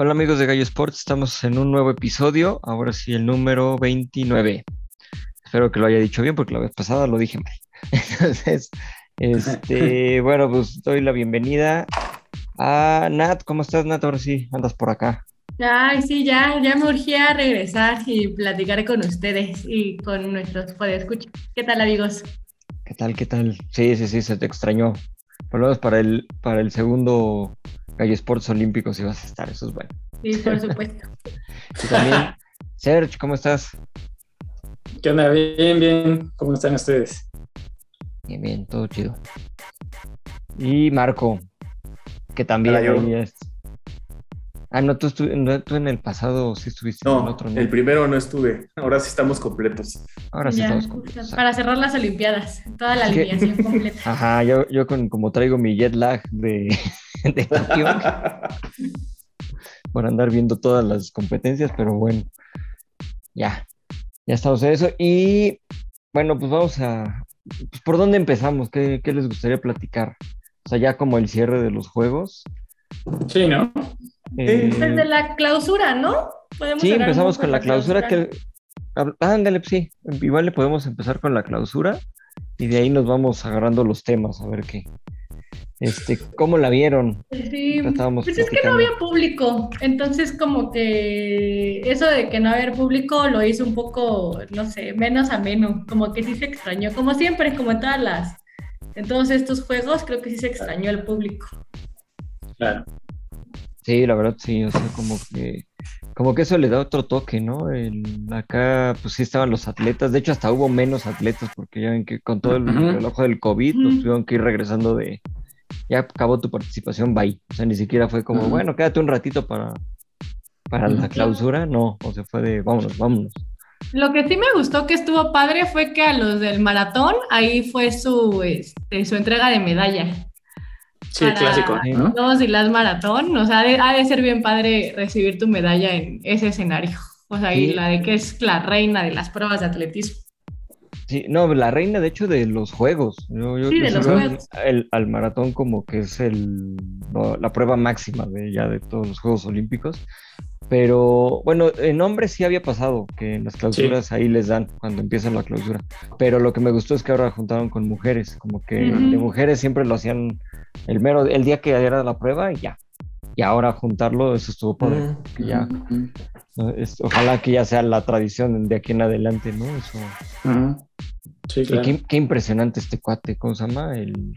Hola amigos de Gallo Sports, estamos en un nuevo episodio, ahora sí el número 29. Espero que lo haya dicho bien porque la vez pasada lo dije mal. Entonces, este, bueno, pues doy la bienvenida a Nat. ¿Cómo estás, Nat? Ahora sí, andas por acá. Ay, sí, ya, ya me urgía regresar y platicar con ustedes y con nuestros podescuchas. ¿Qué tal, amigos? ¿Qué tal, qué tal? Sí, sí, sí, se te extrañó. Por lo menos para el, para el segundo Gallo Sports Olímpicos ibas a estar, eso es bueno. Sí, por supuesto. y también, Serge, ¿cómo estás? ¿Qué onda? Bien, bien. ¿Cómo están ustedes? Bien, bien, todo chido. Y Marco, que también Hola, yo. ahí es- Ah, no, tú, estu- no, tú en el pasado sí estuviste en el No, otro, ¿no? el primero no estuve. Ahora sí estamos completos. Ahora sí Ya, estamos completos. Para cerrar las Olimpiadas, toda la alineación completa. Ajá, yo, yo con, como traigo mi jet lag de, de Tokio por andar viendo todas las competencias, pero bueno, ya, ya estamos en eso. Y bueno, pues vamos a, pues, ¿por dónde empezamos? ¿Qué, qué les gustaría platicar? O sea, ya como el cierre de los juegos. Sí, ¿no? Eh, Desde la clausura, ¿no? Podemos sí, empezamos con la clausura clausura. que... Ándale, pues sí, igual le podemos empezar con la clausura y de ahí nos vamos agarrando los temas, a ver qué. Este, ¿cómo la vieron? Sí, Estábamos pues es que no había público, entonces como que eso de que no haber público lo hizo un poco, no sé, menos ameno, como que sí se extrañó, como siempre, como en todas las, en todos estos juegos, creo que sí se extrañó el público. Claro. Sí, la verdad sí, o sea, como que, como que eso le da otro toque, ¿no? El- acá, pues sí estaban los atletas, de hecho hasta hubo menos atletas, porque ya ven que con todo el reloj del COVID, nos Ujú. tuvieron que ir regresando de, ya acabó tu participación, bye. O sea, ni siquiera fue como, bueno, quédate un ratito para, para la clausura, no, o sea, fue de, vámonos, vámonos. Lo que sí me gustó que estuvo padre fue que a los del maratón, ahí fue su, este, su entrega de medalla. Sí, Para- clásico, ¿no? Todos y las maratón, o sea, ha de, ha de ser bien padre recibir tu medalla en ese escenario. O sea, y Sí. la de que es la reina de las pruebas de atletismo. Sí, no, la reina de hecho de los juegos. Yo, yo- Sí, yo de los juegos. el- al maratón como que es el, la prueba máxima de ya de todos los Juegos Olímpicos. Pero bueno, en hombres sí había pasado que en las clausuras ahí les dan cuando empieza la clausura. Pero lo que me gustó es que ahora juntaron con mujeres, como que de mujeres siempre lo hacían el mero, el día que era la prueba y ya. Y ahora juntarlo, eso estuvo padre. Que ya, ojalá que ya sea la tradición de aquí en adelante, ¿no? Eso. Sí, Y claro. Qué, qué impresionante este cuate, ¿cómo se llama? El...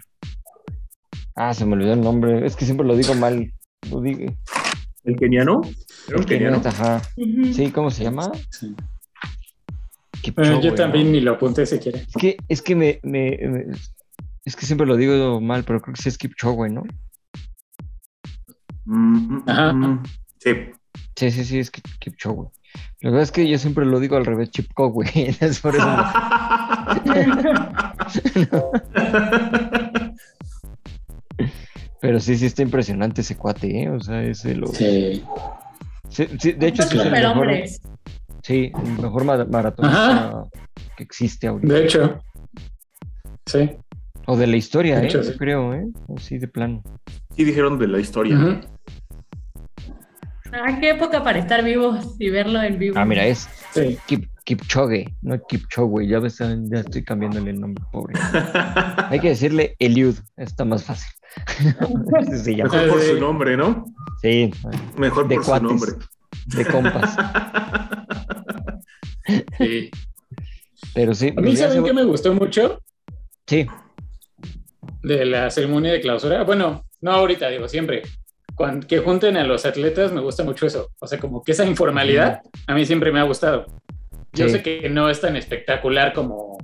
Ah, se me olvidó el nombre. Es que siempre lo digo mal. Lo digo. ¿El keniano? Era un keniano. ajá. Ujú. Sí, ¿cómo se llama? Sí. Kipchoge, Bueno, yo ¿no? también ni lo apunté si quiere. Es que, es que me, me- me- es que siempre lo digo mal, pero creo que sí es Kipchoge, ¿no? Mm, mm, Ajá. mm. Sí. Sí, sí, sí, es Kip- Kipchoge. La verdad es que yo siempre lo digo al revés, Chipko, güey. Es por eso. Pero sí, sí está impresionante ese cuate, ¿eh? O sea, es de los... Sí. Sí, sí, de hecho, sí es el mejor, sí, el mejor ma- maratonista que existe ahorita. De hecho. Sí. O de la historia, De ¿eh? hecho, Yo sí. creo, ¿eh? Así de plano. Sí dijeron de la historia. Ujú. Ah, qué época para estar vivos y verlo en vivo. Ah, mira, es Sí. Kip, Kipchoge, no Kipchoge. Ya ves, ya estoy cambiándole el nombre, pobre. Hay que decirle Eliud, está más fácil. Así se llama. Mejor por su nombre, ¿no? Sí, Mejor de por cuates, su nombre. de compas. Sí. Pero sí, A mí, ¿saben se- qué me gustó mucho sí, de la ceremonia de clausura? Bueno, no ahorita, digo, siempre. Cuando, que junten a los atletas, me gusta mucho eso. O sea, como que esa informalidad a mí siempre me ha gustado. Yo Sí. sé que no es tan espectacular como,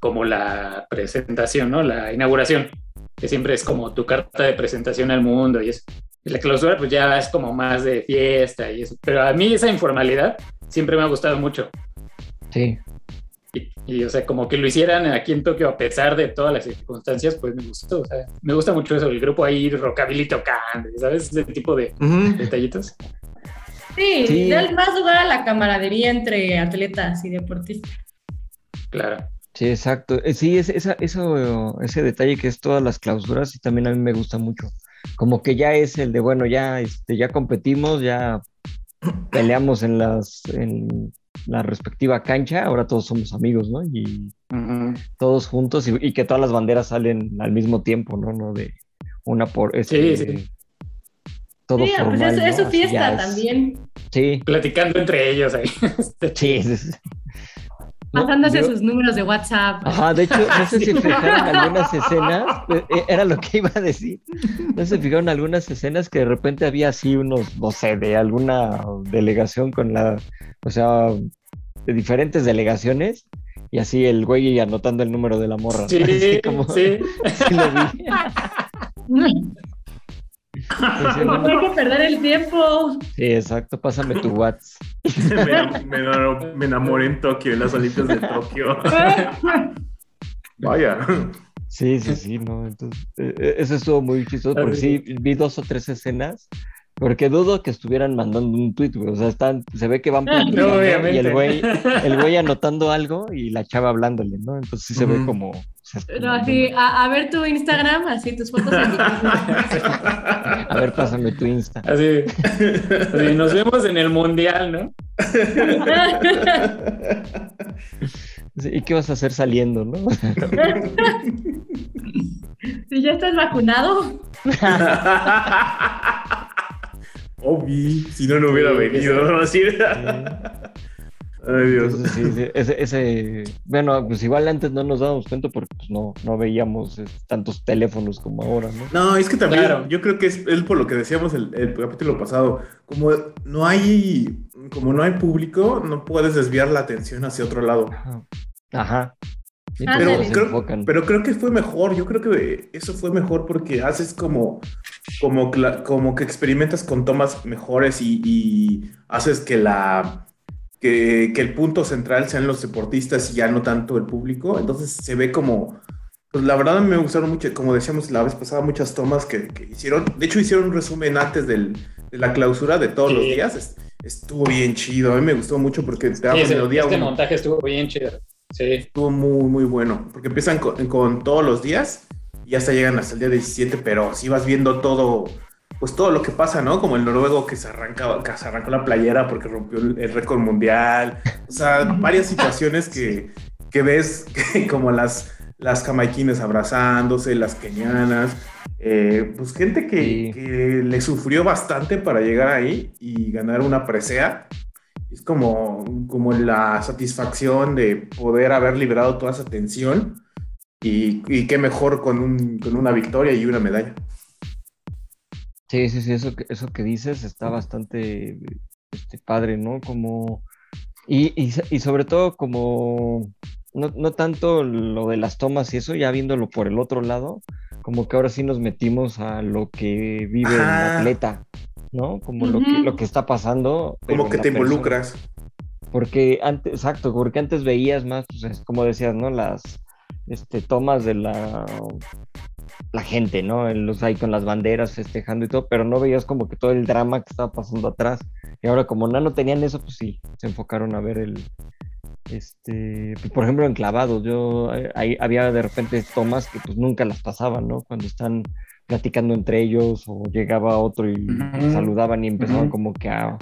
como la presentación, ¿no? La inauguración, que siempre es como tu carta de presentación al mundo y eso. Y la clausura, pues ya es como más de fiesta y eso. Pero a mí esa informalidad siempre me ha gustado mucho. sí. Y, y, o sea, como que lo hicieran aquí en Tokio a pesar de todas las circunstancias, pues me gustó. O sea, me gusta mucho eso, el grupo ahí rockabilly tocando, ¿sabes? Ese tipo de detallitos. Sí, Sí. da más lugar a la camaradería entre atletas y deportistas. Claro. Sí, exacto. Eh, Sí, es, esa, eso, ese detalle que es todas las clausuras y también a mí me gusta mucho. como que ya es el de, bueno, ya, este, ya competimos, ya peleamos en las, en la respectiva cancha, ahora todos somos amigos, ¿no? Y todos juntos y, y que todas las banderas salen al mismo tiempo, ¿no? No de una por este, Sí, sí. todo Sí, pues formal, es, es ¿no? su fiesta es- también, Sí, Platicando entre ellos ahí. sí, sí, sí. No, pasándose yo- sus números de WhatsApp. Ajá, de hecho, no sé si fijaron algunas escenas, eh, eh, era lo que iba a decir, no sé si fijaron algunas escenas que de repente había así unos, no sé, de alguna delegación con la, o sea, de diferentes delegaciones, y así el güey anotando el número de la morra. Sí, como- sí. sí lo vi. No "No, hay que perder el tiempo. Sí, exacto, pásame tu WhatsApp. me, enam- me enamoré- me enamoré en Tokio, en las Olimpias de Tokio. Vaya. Sí, sí, sí, no, entonces, eh, eh, eso estuvo muy chistoso, porque sí, vi dos o tres escenas, porque dudo que estuvieran mandando un tweet, güey, o sea, están, se ve que van platicando y obviamente. el güey, el güey anotando algo y la chava hablándole, ¿no? Entonces sí se ve como, No, así, a, a ver tu Instagram, así tus fotos en A ver, pásame tu Insta. Así, así, nos vemos en el mundial, ¿no? Sí, ¿Y qué vas a hacer saliendo, no? Si ya estás vacunado, Obi, si no, no hubiera Sí, venido. sí. ¿no? Así. Ay, Dios. Entonces, sí, sí, ese, ese- bueno, pues igual antes no nos dábamos cuenta porque pues no, no veíamos eh, tantos teléfonos como ahora, ¿no? No, es que también Claro. yo creo que es, es por lo que decíamos el, el capítulo pasado. Como no hay, como no hay público, no puedes desviar la atención hacia otro lado. Ajá. Ajá. Sí, Pero creo, pero creo que fue mejor. Yo creo que eso fue mejor porque haces como, como, como que experimentas con tomas mejores y, y haces que la que, que el punto central sean los deportistas y ya no tanto el público. Entonces se ve como, pues la verdad me gustaron mucho, como decíamos la vez pasada, muchas tomas que, que hicieron. De hecho hicieron un resumen antes del, de la clausura de todos Sí. los días. Es- Estuvo bien chido. A mí me gustó mucho porque te Sí, daba ese- melodía este uno. montaje estuvo bien chido. Sí. Estuvo muy, muy bueno. Porque empiezan con, con todos los días y hasta llegan hasta el día 17, pero si vas viendo todo, pues todo lo que pasa, ¿no? Como el noruego que se, arranca, que se arrancó la playera porque rompió el, récord mundial. O sea, varias situaciones que, que ves que como las, las jamaiquines abrazándose, las kenianas. eh, pues gente que, Sí. que le sufrió bastante para llegar ahí y ganar una presea es como, como la satisfacción de poder haber liberado toda esa tensión y, y qué mejor con, un- con una victoria y una medalla. Sí, sí, sí, eso que, eso que dices está bastante este, padre, ¿no? Como, y, y, so- y sobre todo como, no, no tanto lo de las tomas y eso, ya viéndolo por el otro lado, como que ahora sí nos metimos a lo que vive el Ajá. atleta, ¿no? Como lo que, lo que está pasando. Como que te persona. involucras. Porque antes, exacto, porque antes veías más, pues, es como decías, ¿no? Las este, tomas de la, la gente, ¿no? Los ahí con las banderas festejando y todo, pero no veías como que todo el drama que estaba pasando atrás. Y ahora como no, no tenían eso, pues sí, se enfocaron a ver el, este, pues, por ejemplo, en clavados, yo, eh, ahí había de repente tomas que pues nunca las pasaban, ¿no? Cuando están platicando entre ellos o llegaba otro y Ujú. saludaban y empezaban Ujú. como que a,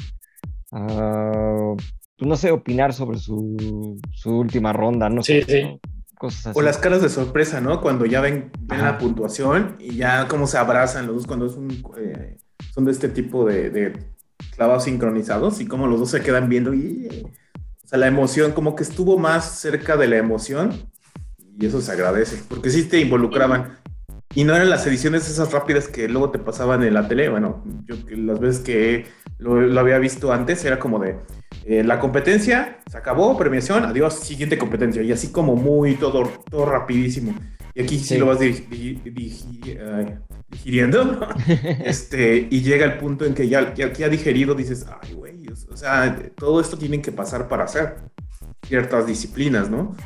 a, pues, no sé, opinar sobre su, su última ronda, no Sí, sé, sí. ¿no? Cosas así. O las caras de sorpresa, ¿no? Cuando ya ven, ven la puntuación y ya cómo se abrazan los dos cuando es un, eh, son de este tipo de, de clavados sincronizados y cómo los dos se quedan viendo y... O sea, la emoción, como que estuvo más cerca de la emoción y eso se agradece, porque sí te involucraban. Y no eran las ediciones esas rápidas que luego te pasaban en la tele. Bueno, yo las veces que lo, lo había visto antes era como de eh, la competencia, se acabó, premiación, adiós, siguiente competencia. Y así como muy todo, todo rapidísimo. Y aquí sí, Sí. lo vas digiriendo. este, y llega el punto en que ya, ya, ya digerido dices, ay, güey, o sea, todo esto tienen que pasar para hacer ciertas disciplinas, ¿no?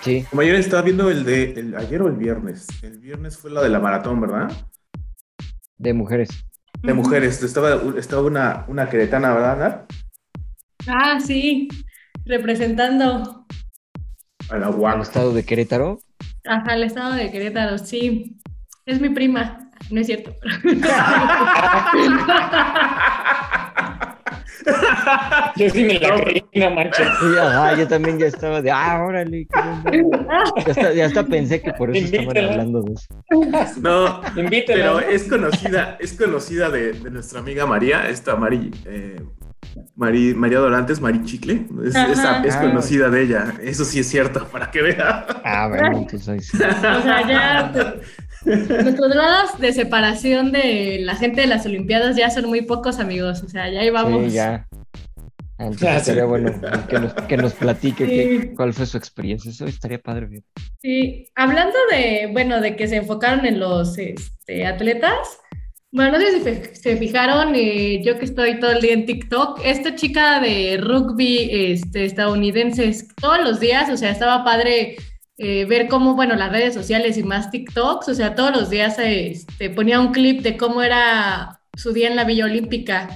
Sí, Como ayer estaba viendo el de el, ayer o el viernes. El viernes fue la de la maratón, ¿verdad? de mujeres. De mujeres. Estaba, estaba una, una queretana, ¿verdad? Ah, sí, representando A la Al estado de Querétaro. ajá, el estado de Querétaro, sí. Es mi prima. No es cierto. Yo sí me la creí, no manches. Sí, ajá, yo también ya estaba de, ah, órale. qué onda". Ya hasta, ya hasta pensé que por eso estaban Invítala. hablando de eso. No, Invítela. pero es conocida, es conocida de, de nuestra amiga María, esta Mari, eh, Mari- María Dorantes, Mari Chicle, es, Ajá. esa- es Ah. conocida de ella, eso sí es cierto, para que vea. Ah, bueno, entonces ahí sí. O sea, ya pues, nuestros grados de separación de la gente de las Olimpiadas ya son muy pocos, amigos. O sea, ya ahí vamos. Sí, ya. Ah, Entonces sí. sería bueno que nos, que nos platique Sí. qué- cuál fue su experiencia. Eso estaría padre. fíjate. Sí, hablando de, bueno, de que se enfocaron en los este, atletas, bueno, no sé si se fijaron, eh, yo que estoy todo el día en TikTok, esta chica de rugby este, estadounidense, es- todos los días, o sea, estaba padre eh, ver cómo, bueno, las redes sociales y más TikToks, o sea, todos los días este, ponía un clip de cómo era su día en la Villa Olímpica.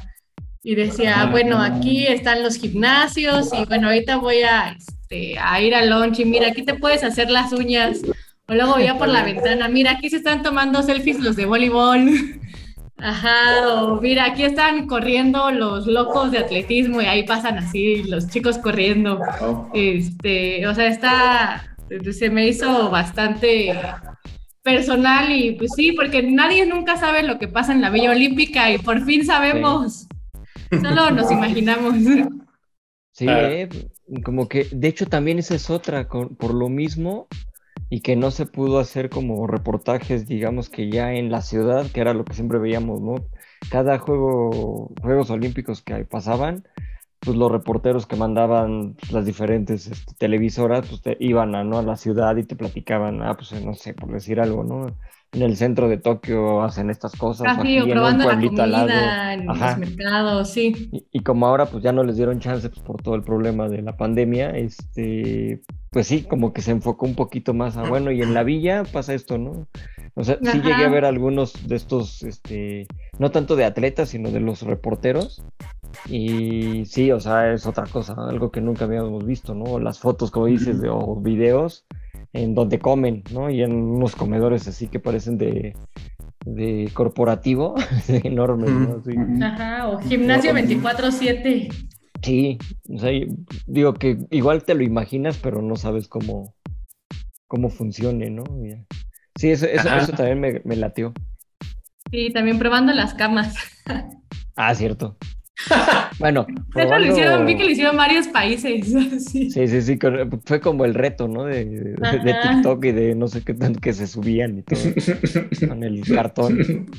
Y decía, bueno, aquí están los gimnasios y bueno, ahorita voy a, este, a ir al lunch y mira, aquí te puedes hacer las uñas. O luego veía por la ventana, mira, aquí se están tomando selfies los de voleibol. Ajá, o mira, aquí están corriendo los locos de atletismo y ahí pasan así los chicos corriendo. Oh. Este, o sea, está, se me hizo bastante personal y pues sí, porque nadie nunca sabe lo que pasa en la Villa Olímpica y por fin sabemos. Solo nos imaginamos. Sí, eh, como que, de hecho, también esa es otra, por lo mismo, y que no se pudo hacer como reportajes, digamos que ya en la ciudad, que era lo que siempre veíamos, ¿no? Cada juego, Juegos Olímpicos que pasaban, pues los reporteros que mandaban pues, las diferentes este, televisoras, pues te iban a, ¿no? a la ciudad y te platicaban, ah, pues no sé, por decir algo, ¿no? En el centro de Tokio hacen estas cosas, o Así, aquí o en un probando la lado. comida en Ajá. los mercados, sí. Y, y como ahora pues ya no les dieron chance pues, por todo el problema de la pandemia, este, pues sí, como que se enfocó un poquito más a, bueno, y en la villa pasa esto, ¿no? O sea, sí llegué a ver algunos de estos, este, no tanto de atletas, sino de los reporteros. Y sí, o sea, es otra cosa, algo que nunca habíamos visto, ¿no? Las fotos, como dices, de, o videos en donde comen, ¿no? Y en unos comedores así que parecen de, de corporativo, enormes, ¿no? Sí. Ajá, o gimnasio 24/7. Sí, o sea, digo que igual te lo imaginas, pero no sabes cómo, cómo funcione, ¿no? Sí, eso, eso, eso también me, me latió. Sí, también probando las camas. Ah, cierto. Bueno, hecho, lo hicieron, vi que lo hicieron varios países. Sí. Sí, sí, sí, con- fue como el reto, ¿no? De, de- de. TikTok y de no sé qué tanto que se subían y todo con el cartón.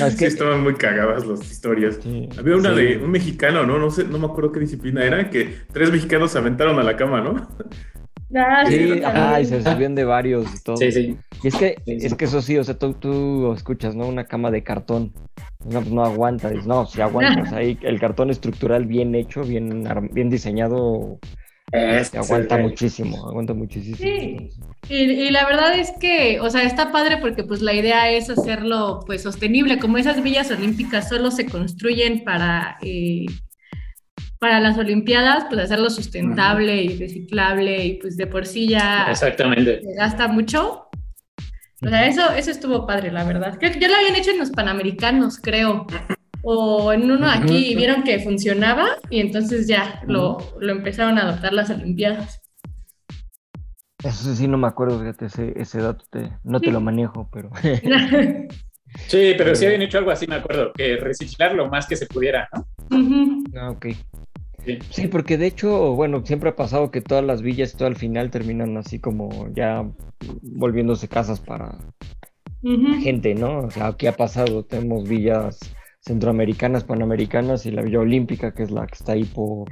No, es sí, que- estaban muy cagadas las historias. Sí, Había una sí. de un mexicano, ¿no? No sé, no me acuerdo qué disciplina era, que tres mexicanos se aventaron a la cama, ¿no? Ah, sí, ajá, y se subían de varios y todo. Sí, sí. Y es que, Sí, sí. es que eso sí, o sea, tú, tú escuchas, ¿no? Una cama de cartón. No, pues no aguanta. Dices, no, sí aguanta. O sea, ahí el cartón estructural bien hecho, bien, bien diseñado, Este, aguanta muchísimo, aguanta muchísimo. Sí. Y, y la verdad es que, o sea, está padre porque pues la idea es hacerlo pues sostenible, como esas villas olímpicas solo se construyen para, eh, para las olimpiadas, pues hacerlo sustentable y reciclable y pues de por sí ya Exactamente. se gasta mucho. O sea, eso, eso estuvo padre, la verdad. Creo que ya lo habían hecho en los Panamericanos, creo. O en uno aquí y vieron que funcionaba y entonces ya lo, lo empezaron a adoptar las Olimpiadas. Eso sí, no me acuerdo, fíjate, ese, ese dato te- no te lo manejo, pero Sí, pero sí habían hecho algo así, me acuerdo, que reciclar lo más que se pudiera, ¿no? Ujú. Ah, ok. Sí. Sí, porque de hecho, bueno, siempre ha pasado que todas las villas, todo al final terminan así como ya volviéndose casas para gente, ¿no? O sea, aquí ha pasado, tenemos villas centroamericanas, panamericanas y la Villa Olímpica, que es la que está ahí por,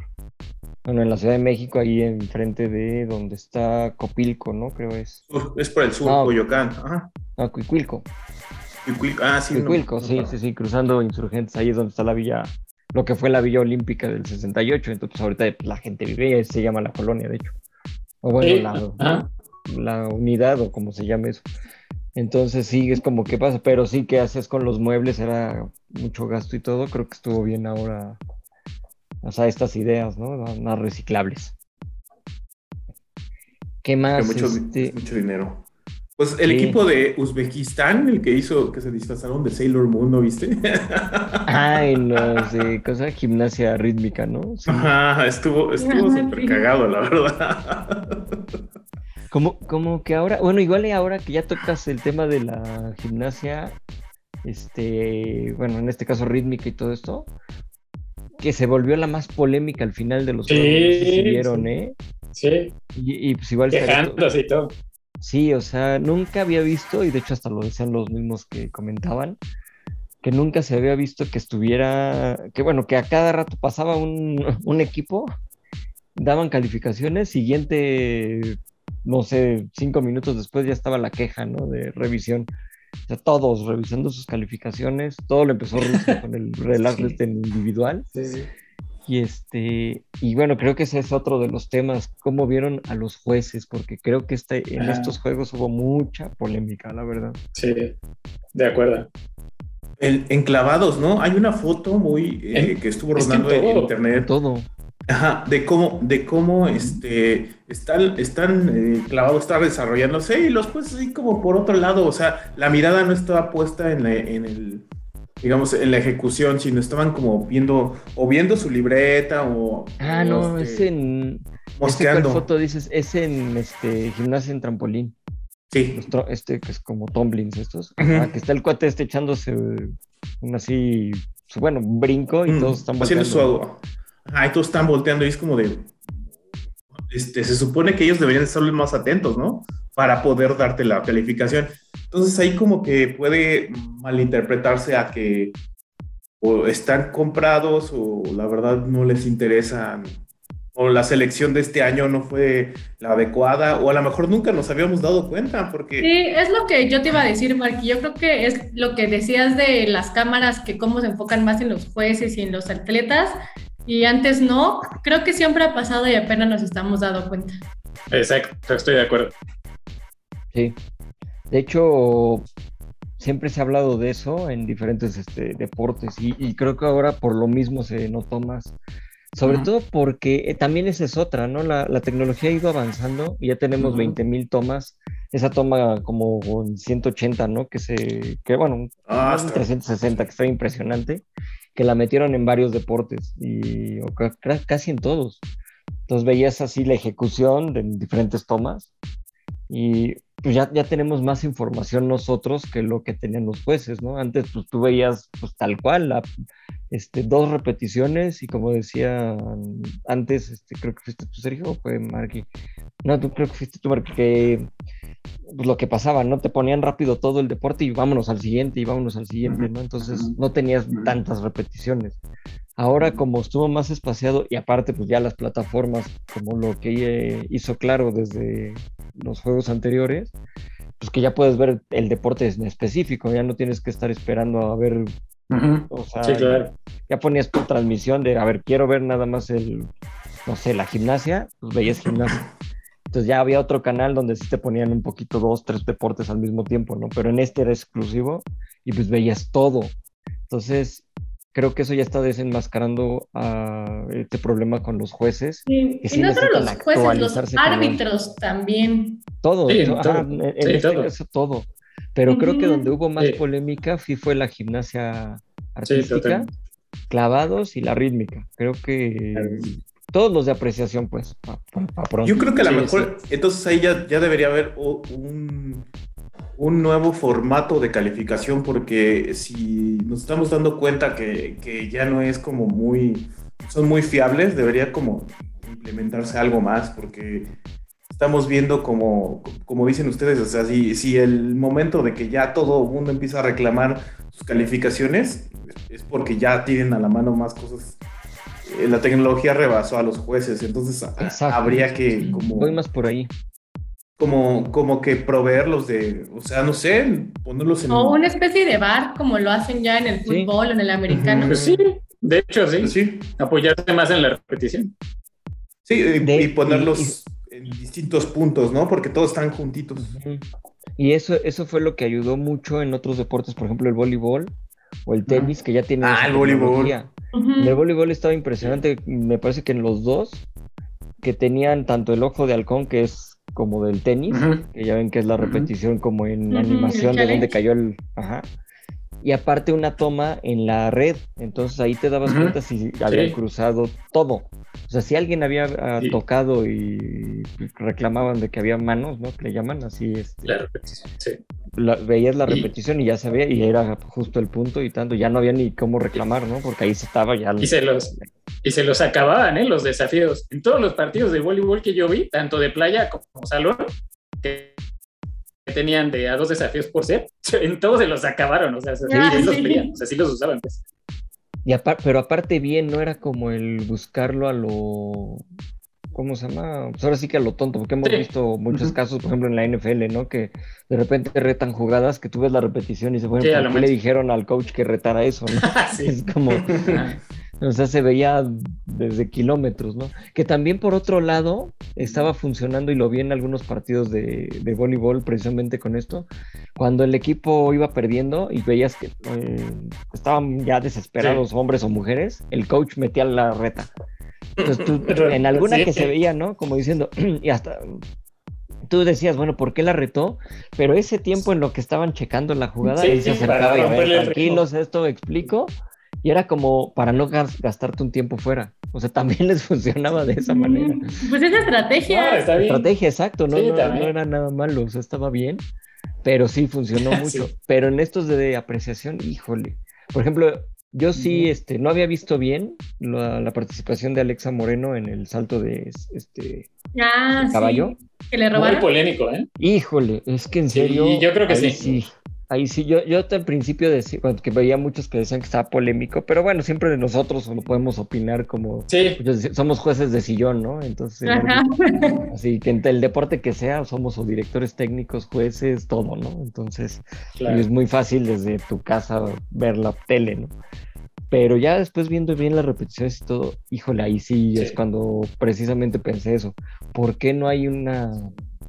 bueno, en la Ciudad de México, ahí enfrente de donde está Copilco, ¿no? Creo es. Sur, es por el sur, No. Coyoacán. Ajá. No, Cuicuilco. Cuicuilco. Ah, sí. no, Cuicuilco, no, sí, no. sí, sí, cruzando insurgentes, ahí es donde está la villa, lo que fue la Villa Olímpica del 68, entonces ahorita pues, la gente vive, ahí se llama la colonia, de hecho. O bueno, Sí, la, la unidad o como se llame eso. Entonces sí, es como que pasa, pero sí que haces con los muebles, era mucho gasto y todo, creo que estuvo bien ahora, o sea, estas ideas, ¿no? Más reciclables. ¿Qué más? mucho, Este, mucho dinero. Pues el Sí. equipo de Uzbekistán, el que hizo que se disfrazaron de Sailor Moon, ¿no viste? Ay, los de cosa gimnasia rítmica, ¿no? Sí. Ajá, estuvo, estuvo súper sí. cagado, la verdad. Como, como que ahora, bueno, igual y ahora que ya tocas el tema de la gimnasia, este, bueno, en este caso rítmica y todo esto, que se volvió la más polémica al final de los Sí, juegos, no sé si vieron, sí. ¿eh? Sí, Y, y pues igual estaría to- quejándose y todo. Sí, o sea, nunca había visto, y de hecho hasta lo decían los mismos que comentaban, que nunca se había visto que estuviera, que bueno, que a cada rato pasaba un, un equipo, daban calificaciones, siguiente, no sé, cinco minutos después ya estaba la queja, ¿no? De revisión. O sea, todos revisando sus calificaciones, todo lo empezó Rusia con el relajo Sí. este individual. Sí, sí. Y este, y bueno, creo que ese es otro de los temas, cómo vieron a los jueces, porque creo que este, en estos juegos hubo mucha polémica, la verdad. Sí, de acuerdo. El, enclavados, ¿no? Hay una foto muy eh, En- que estuvo es que en rodando en internet. Todo. Ajá, de cómo, de cómo este, están, están eh, clavados, está desarrollándose y los pues así como por otro lado, o sea, la mirada no estaba puesta en, la- en el, digamos, en la ejecución, sino estaban como viendo, o viendo su libreta o... Ah, o, no, este, es en. ¿ese cuál Mosqueando. foto dices? Es en este gimnasia en trampolín. Sí, este que es como tumblings estos. Ah, que está el cuate este echándose un así, bueno, un brinco y Mm, todos están haciendo volteando. su... Ajá, y todos están volteando y es como de... Este, se supone que ellos deberían estar más atentos, ¿no? Para poder darte la calificación. Entonces ahí como que puede malinterpretarse a que o están comprados o la verdad no les interesan o la selección de este año no fue la adecuada o a lo mejor nunca nos habíamos dado cuenta porque... Sí, es lo que yo te iba a decir, Marky. Yo creo que es lo que decías de las cámaras, que cómo se enfocan más en los jueces y en los atletas, y antes no. Creo que siempre ha pasado y apenas nos estamos dando cuenta. Exacto, estoy de acuerdo. Sí. De hecho, siempre se ha hablado de eso en diferentes este, deportes y, y creo que ahora por lo mismo se notó más. Sobre todo porque eh, también esa es otra, ¿no? La, la tecnología ha ido avanzando y ya tenemos Ujú. 20.000 tomas. Esa toma como con 180, ¿no? Que se, que bueno, Ah, más de está- 360, que fue impresionante, que la metieron en varios deportes y o casi en todos. Entonces veías así la ejecución de diferentes tomas y pues ya, ya tenemos más información nosotros que lo que tenían los jueces, ¿no? Antes pues tú veías pues tal cual, la, este, dos repeticiones y como decía antes, este, creo que fuiste tú, Sergio, o fue Marky. No, tú creo que fuiste tú, Marky, que pues, lo que pasaba, ¿no? Te ponían rápido todo el deporte y vámonos al siguiente y vámonos al siguiente, ¿no? Entonces no tenías tantas repeticiones. Ahora como estuvo más espaciado y aparte pues ya las plataformas, como lo que eh, hizo claro desde los juegos anteriores, pues que ya puedes ver el deporte en específico, ya no tienes que estar esperando a ver, o sea, Sí, claro. ya ponías tu transmisión de, a ver, quiero ver nada más el, no sé, la gimnasia, pues veías gimnasia. Entonces ya había otro canal donde sí te ponían un poquito dos, tres deportes al mismo tiempo, ¿no? Pero en este era exclusivo y pues veías todo. Entonces, creo que eso ya está desenmascarando a este problema con los jueces. Sí, Que sí y no solo los jueces, los árbitros también. Todo, Sí, todo. ajá, en, en Sí, este todo. caso todo. Pero creo que donde hubo más Sí. polémica sí fue la gimnasia artística, clavados y la rítmica. Creo que todos los de apreciación, pues, pa- pa-. Yo creo que a lo Sí, mejor, entonces ahí ya, ya debería haber un, un nuevo formato de calificación, porque si nos estamos dando cuenta que, que ya no es como muy, son muy fiables, debería como implementarse algo más, porque estamos viendo como, como dicen ustedes, o sea, si, si el momento de que ya todo el mundo empieza a reclamar sus calificaciones, es porque ya tienen a la mano más cosas. Eh, La tecnología rebasó a los jueces, entonces Exacto. habría que como, Voy más por ahí. Como, como que proveerlos de, o sea, no sé, ponerlos en... O una especie de bar, como lo hacen ya en el Sí. fútbol o en el americano. Pues sí, de hecho, sí. Sí, Apoyarse más en la repetición. sí, y- De- y ponerlos en distintos puntos, ¿no? Porque todos están juntitos. Y eso, eso fue lo que ayudó mucho en otros deportes, por ejemplo, el voleibol o el tenis, que ya tienen Ah, el voleibol. el voleibol estaba impresionante, me parece que en los dos, que tenían tanto el ojo de halcón, que es como del tenis, que ya ven que es la repetición como en animación de donde cayó el... Ajá. Y aparte una toma en la red, entonces ahí te dabas cuenta si habían Sí. cruzado todo. O sea, si alguien había ah, Sí. tocado y reclamaban de que había manos, ¿no? Que le llaman así, este, La repetición, sí. La- veías la repetición y ya sabía, y era justo el punto y tanto, ya no había ni cómo reclamar, ¿no? Porque ahí se estaba ya... Y se los, y se los acababan, ¿eh? Los desafíos. En todos los partidos de voleibol que yo vi, tanto de playa como salón, que tenían de a dos desafíos por set, en todos se los acabaron, o sea, Ah, los sí. pedían, o sea, sí los usaban. pues. Y apar- pero aparte bien, no era como el buscarlo a lo... ¿Cómo se llama? Pues ahora sí que a lo tonto, porque hemos Sí. visto muchos casos, por ejemplo, en la NFL, ¿no? Que de repente retan jugadas que tú ves la repetición y dices, bueno, Sí, a ¿por lo qué le dijeron al coach que retara eso, no? Sí. Es como, o sea, se veía desde kilómetros, ¿no? Que también por otro lado estaba funcionando y lo vi en algunos partidos de, de voleibol precisamente con esto, cuando el equipo iba perdiendo y veías que eh, estaban ya desesperados hombres o mujeres, el coach metía la reta. Entonces tú, en alguna Sí. que se veía, ¿no? Como diciendo, y hasta tú decías, bueno, ¿por qué la retó? Pero ese tiempo en lo que estaban checando la jugada, Sí, él se acercaba y a ver, tranquilos, esto explico. Y era como para no gas- gastarte un tiempo fuera. O sea, también les funcionaba de esa manera. Mm, Pues esa estrategia. No, está bien. Estrategia, exacto, no, Sí, no, era nada malo, o sea, estaba bien, pero sí funcionó mucho. Sí. Pero en estos de apreciación, híjole. Por ejemplo, yo sí este, no había visto bien la, la participación de Alexa Moreno en el salto de este Ah, sí. caballo. Que le Muy robaron. polémico, ¿eh? Híjole, es que en Sí, serio. yo creo que ahí sí. Ahí sí, yo, yo al principio decía, cuando que veía muchos que decían que estaba polémico, pero bueno, siempre de nosotros lo podemos opinar como Sí, pues, somos jueces de sillón, ¿no? Entonces, Ajá. así que en el deporte que sea, somos o directores técnicos, jueces, todo, ¿no? Entonces, claro. y es muy fácil desde tu casa ver la tele, ¿no? Pero ya después viendo bien las repeticiones y todo, híjole, ahí sí, es cuando precisamente pensé eso. ¿Por qué no hay una...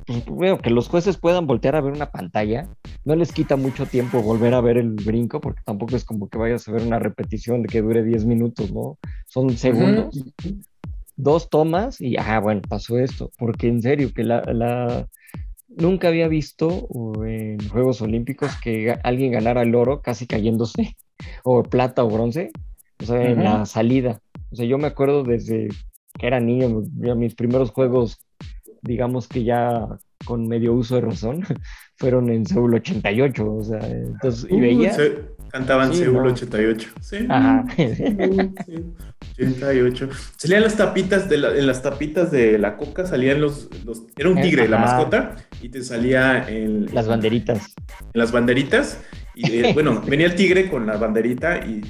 Pues, bueno, que los jueces puedan voltear a ver una pantalla, no les quita mucho tiempo volver a ver el brinco, porque tampoco es como que vayas a ver una repetición de que dure 10 minutos, ¿no? Son segundos dos tomas y, ah, bueno, pasó esto, porque en serio, que la, la... nunca había visto en Juegos Olímpicos que alguien ganara el oro casi cayéndose, o plata o bronce, o sea, en la salida. O sea, yo me acuerdo desde que era niño, mis primeros juegos, digamos que ya con medio uso de razón, fueron en Seúl 88, o sea, entonces, y Uh, veía... se- cantaban Sí, Seúl no. 88. Sí. Ajá. Sí, 88. Salían las tapitas de la, en las tapitas de la coca salían los, los era un tigre la mascota y te salía en Las banderitas. en las banderitas y eh, bueno, venía el tigre con la banderita y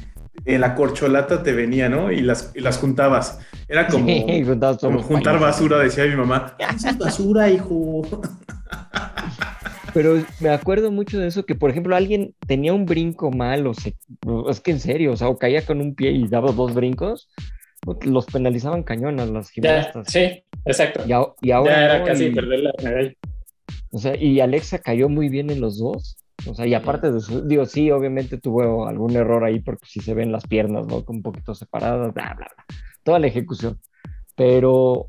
en la corcholata te venía, ¿no? Y las, y las juntabas. Era como, Sí, juntabas todos como juntar países. basura, decía mi mamá. Eso es basura, hijo. Pero me acuerdo mucho de eso, que por ejemplo alguien tenía un brinco mal, o se, es que en serio, o sea, o caía con un pie y daba dos brincos, los penalizaban cañón a las Ya, gimnastas. sí, exacto. Y, a- y ahora ya era no, casi y- perder la medalla. o sea, y Alexa cayó muy bien en los dos. O sea, y aparte de su, digo, sí, obviamente tuvo algún error ahí porque sí se ven las piernas, ¿no? Como un poquito separadas, bla, bla, bla. Toda la ejecución. Pero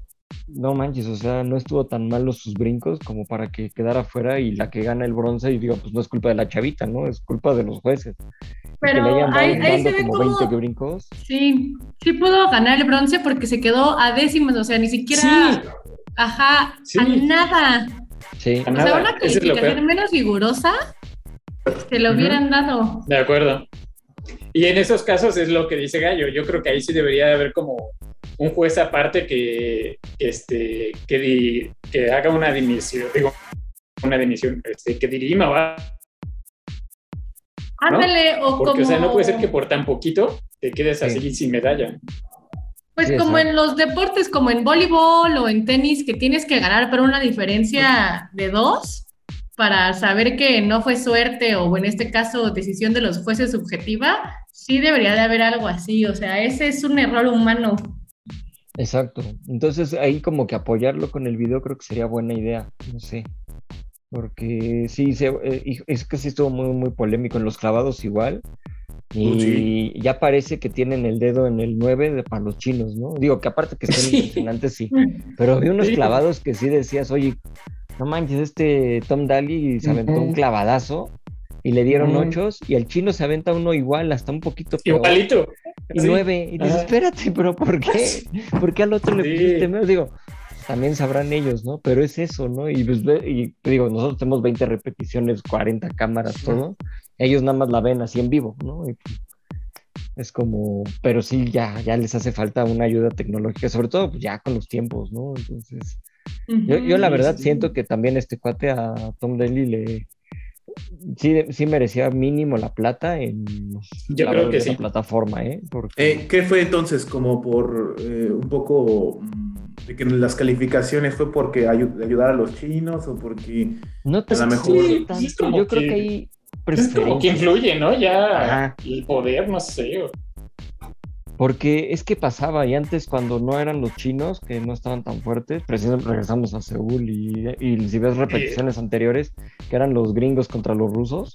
no manches, o sea, no estuvo tan malos sus brincos como para que quedara fuera y la que gana el bronce, y digo, pues no es culpa de la chavita, ¿no? Es culpa de los jueces. Y que le Pero ahí, ahí se ve como como 20 brincos. Sí, sí pudo ganar el bronce porque se quedó a décimas, o sea, ni siquiera, Sí. ajá, Sí. a nada. Sí. A O nada, sea, una eso calificación menos rigurosa se lo hubieran dado. De acuerdo. Y en esos casos es lo que dice Gallo. Yo creo que ahí sí debería de haber como un juez aparte que, que, este, que, di- que haga una dimisión, digo, una dimisión, este, que dirima, ¿va? Ándale, o Porque, como, o sea, no puede ser que por tan poquito te quedes así Sí. sin medalla. pues Sí, como en los deportes, como en voleibol o en tenis, que tienes que ganar por una diferencia de dos para saber que no fue suerte o en este caso decisión de los jueces subjetiva, sí debería de haber algo así, o sea, ese es un error humano. Exacto. Entonces ahí como que apoyarlo con el video creo que sería buena idea, no sé. Porque sí, se- eh, es que sí estuvo muy, muy polémico en los clavados igual. Y ya parece que tienen el dedo en el 9 de, para los chinos, ¿no? Digo que aparte que están Sí. impresionantes, sí. Pero vi unos Sí. clavados que sí decías, oye, no manches, este Tom Daly se aventó un clavadazo y le dieron Ujú. ochos y el chino se aventa uno igual, hasta un poquito peor. Igualito. Y Sí. nueve. Y dices, Ajá. espérate, pero ¿por qué? ¿Por qué al otro le pusiste menos? Digo, también sabrán ellos, ¿no? Pero es eso, ¿no? Y, pues, y digo, nosotros tenemos 20 repeticiones, 40 cámaras, todo. Ellos nada más la ven así en vivo, ¿no? Y, es como, pero sí, ya, ya les hace falta una ayuda tecnológica, sobre todo pues, ya con los tiempos, ¿no? Entonces, yo, yo la verdad sí. siento que también este cuate a Tom Daly le... Sí, sí merecía mínimo la plata en Yo creo que sí. plataforma, ¿eh? Porque... Eh, ¿Qué fue entonces? Como por eh, un poco mm, de que las calificaciones fue porque ayu- ayudar a los chinos o porque No te A lo mejor- Sí, tanto, es como yo creo que- hay Es como que influye, ¿no? Ya Ajá. el poder, no sé. o- Porque es que pasaba, y antes cuando no eran los chinos, que no estaban tan fuertes, precisamente regresamos a Seúl y, y si ves repeticiones anteriores, que eran los gringos contra los rusos.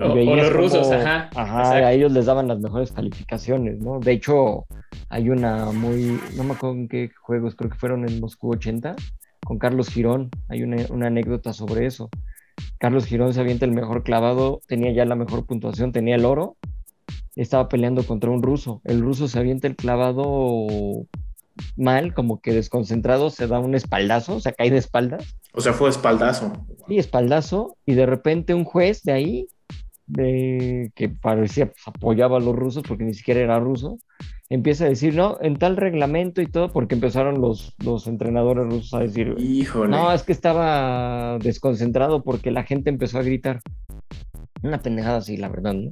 O, los rusos, ajá. Ajá, a ellos les daban las mejores calificaciones, ¿no? De hecho, hay una muy, no me acuerdo en qué juegos, creo que fueron en Moscú 80, con Carlos Girón, hay una, una anécdota sobre eso. Carlos Girón se avienta el mejor clavado, tenía ya la mejor puntuación, tenía el oro, estaba peleando contra un ruso. El ruso se avienta el clavado mal, como que desconcentrado, se da un espaldazo, o sea, cae de espaldas O sea, fue espaldazo. y espaldazo, y de repente un juez de ahí, de, que parecía pues, apoyaba a los rusos porque ni siquiera era ruso, empieza a decir, no, en tal reglamento y todo, porque empezaron los, los entrenadores rusos a decir, Híjole. no, es que estaba desconcentrado porque la gente empezó a gritar. Una pendejada así, la verdad, ¿no?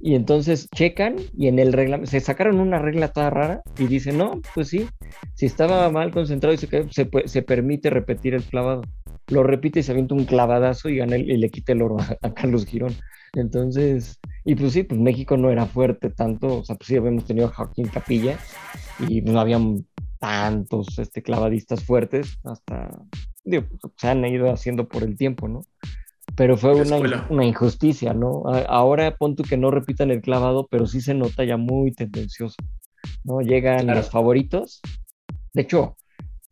Y entonces checan y en el reglamento, se sacaron una regla toda rara y dicen, no, pues sí, si estaba mal concentrado y se, se, se permite repetir el clavado. Lo repite y se avienta un clavadazo y, gana el- y le quita el oro a, a Carlos Girón. Entonces, y pues sí, pues México no era fuerte tanto, o sea, pues sí, habíamos tenido a Joaquín Capilla y pues no habían tantos este, clavadistas fuertes hasta, digo, pues, se han ido haciendo por el tiempo, ¿no? Pero fue una, una injusticia, ¿no? Ahora pon tú que no repitan el clavado, pero sí se nota ya muy tendencioso, ¿no? Llegan Claro. los favoritos. De hecho,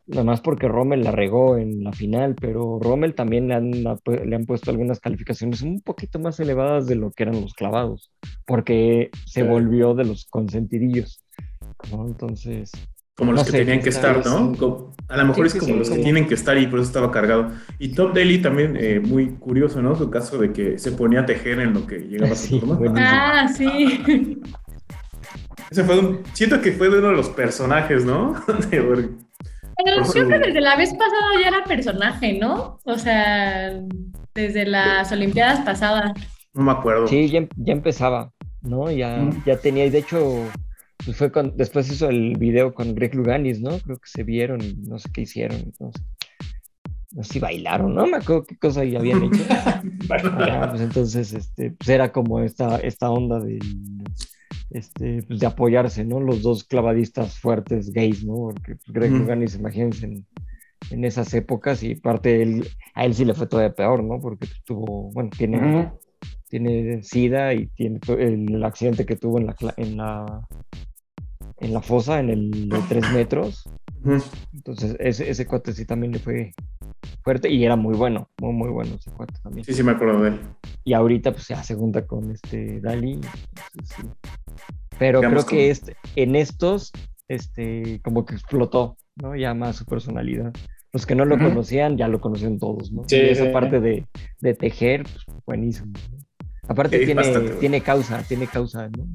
nada más porque Rommel la regó en la final, pero Rommel también le han, le han puesto algunas calificaciones un poquito más elevadas de lo que eran los clavados, porque se volvió de los consentidillos, ¿no? Entonces, Como los que sé, tenían que esta estar, ¿no? A lo mejor Sí, es como sí, los que tienen que estar y por eso estaba cargado. Y Top Daily también, eh, muy curioso, ¿no? Su caso de que se ponía a tejer en lo que llegaba a su buenísimo. Ah, sí. Ese fue un, siento que fue de uno de los personajes, ¿no? De- por- Pero Por creo que desde la vez pasada ya era personaje, ¿no? O sea, desde las Olimpiadas pasadas. no me acuerdo. Sí, ya, ya empezaba, ¿no? Ya, Mm. ya tenía, y de hecho, pues fue con, después hizo el video con Greg Luganis, ¿no? Creo que se vieron y no sé qué hicieron, no sé, no sé si bailaron, ¿no? Me acuerdo qué cosa ya habían hecho. Pues entonces, este, pues era como esta, esta onda de, este, pues de apoyarse, ¿no? Los dos clavadistas fuertes gays, ¿no? Porque pues, Greg Ujú. Luganis, imagínense, en, en esas épocas y parte él, a él sí le fue todavía peor, ¿no? Porque tuvo, bueno, tiene tiene SIDA y tiene el accidente que tuvo en la, en la, en la fosa, en el de tres metros. Ujú. Entonces, ese, ese cuate sí también le fue fuerte y era muy bueno, muy, muy bueno ese cuate también. Sí, sí, me acuerdo de él. Y ahorita, pues ya segunda con este Dali. entonces, sí. Pero Digamos creo que este, en estos, este, como que explotó, ¿no? Ya más su personalidad. Los que no lo conocían, ya lo conocían todos, ¿no? Sí, y esa parte de, de tejer, pues, buenísimo. ¿no? Aparte Sí, tiene, bastante tiene causa, tiene causa, ¿no?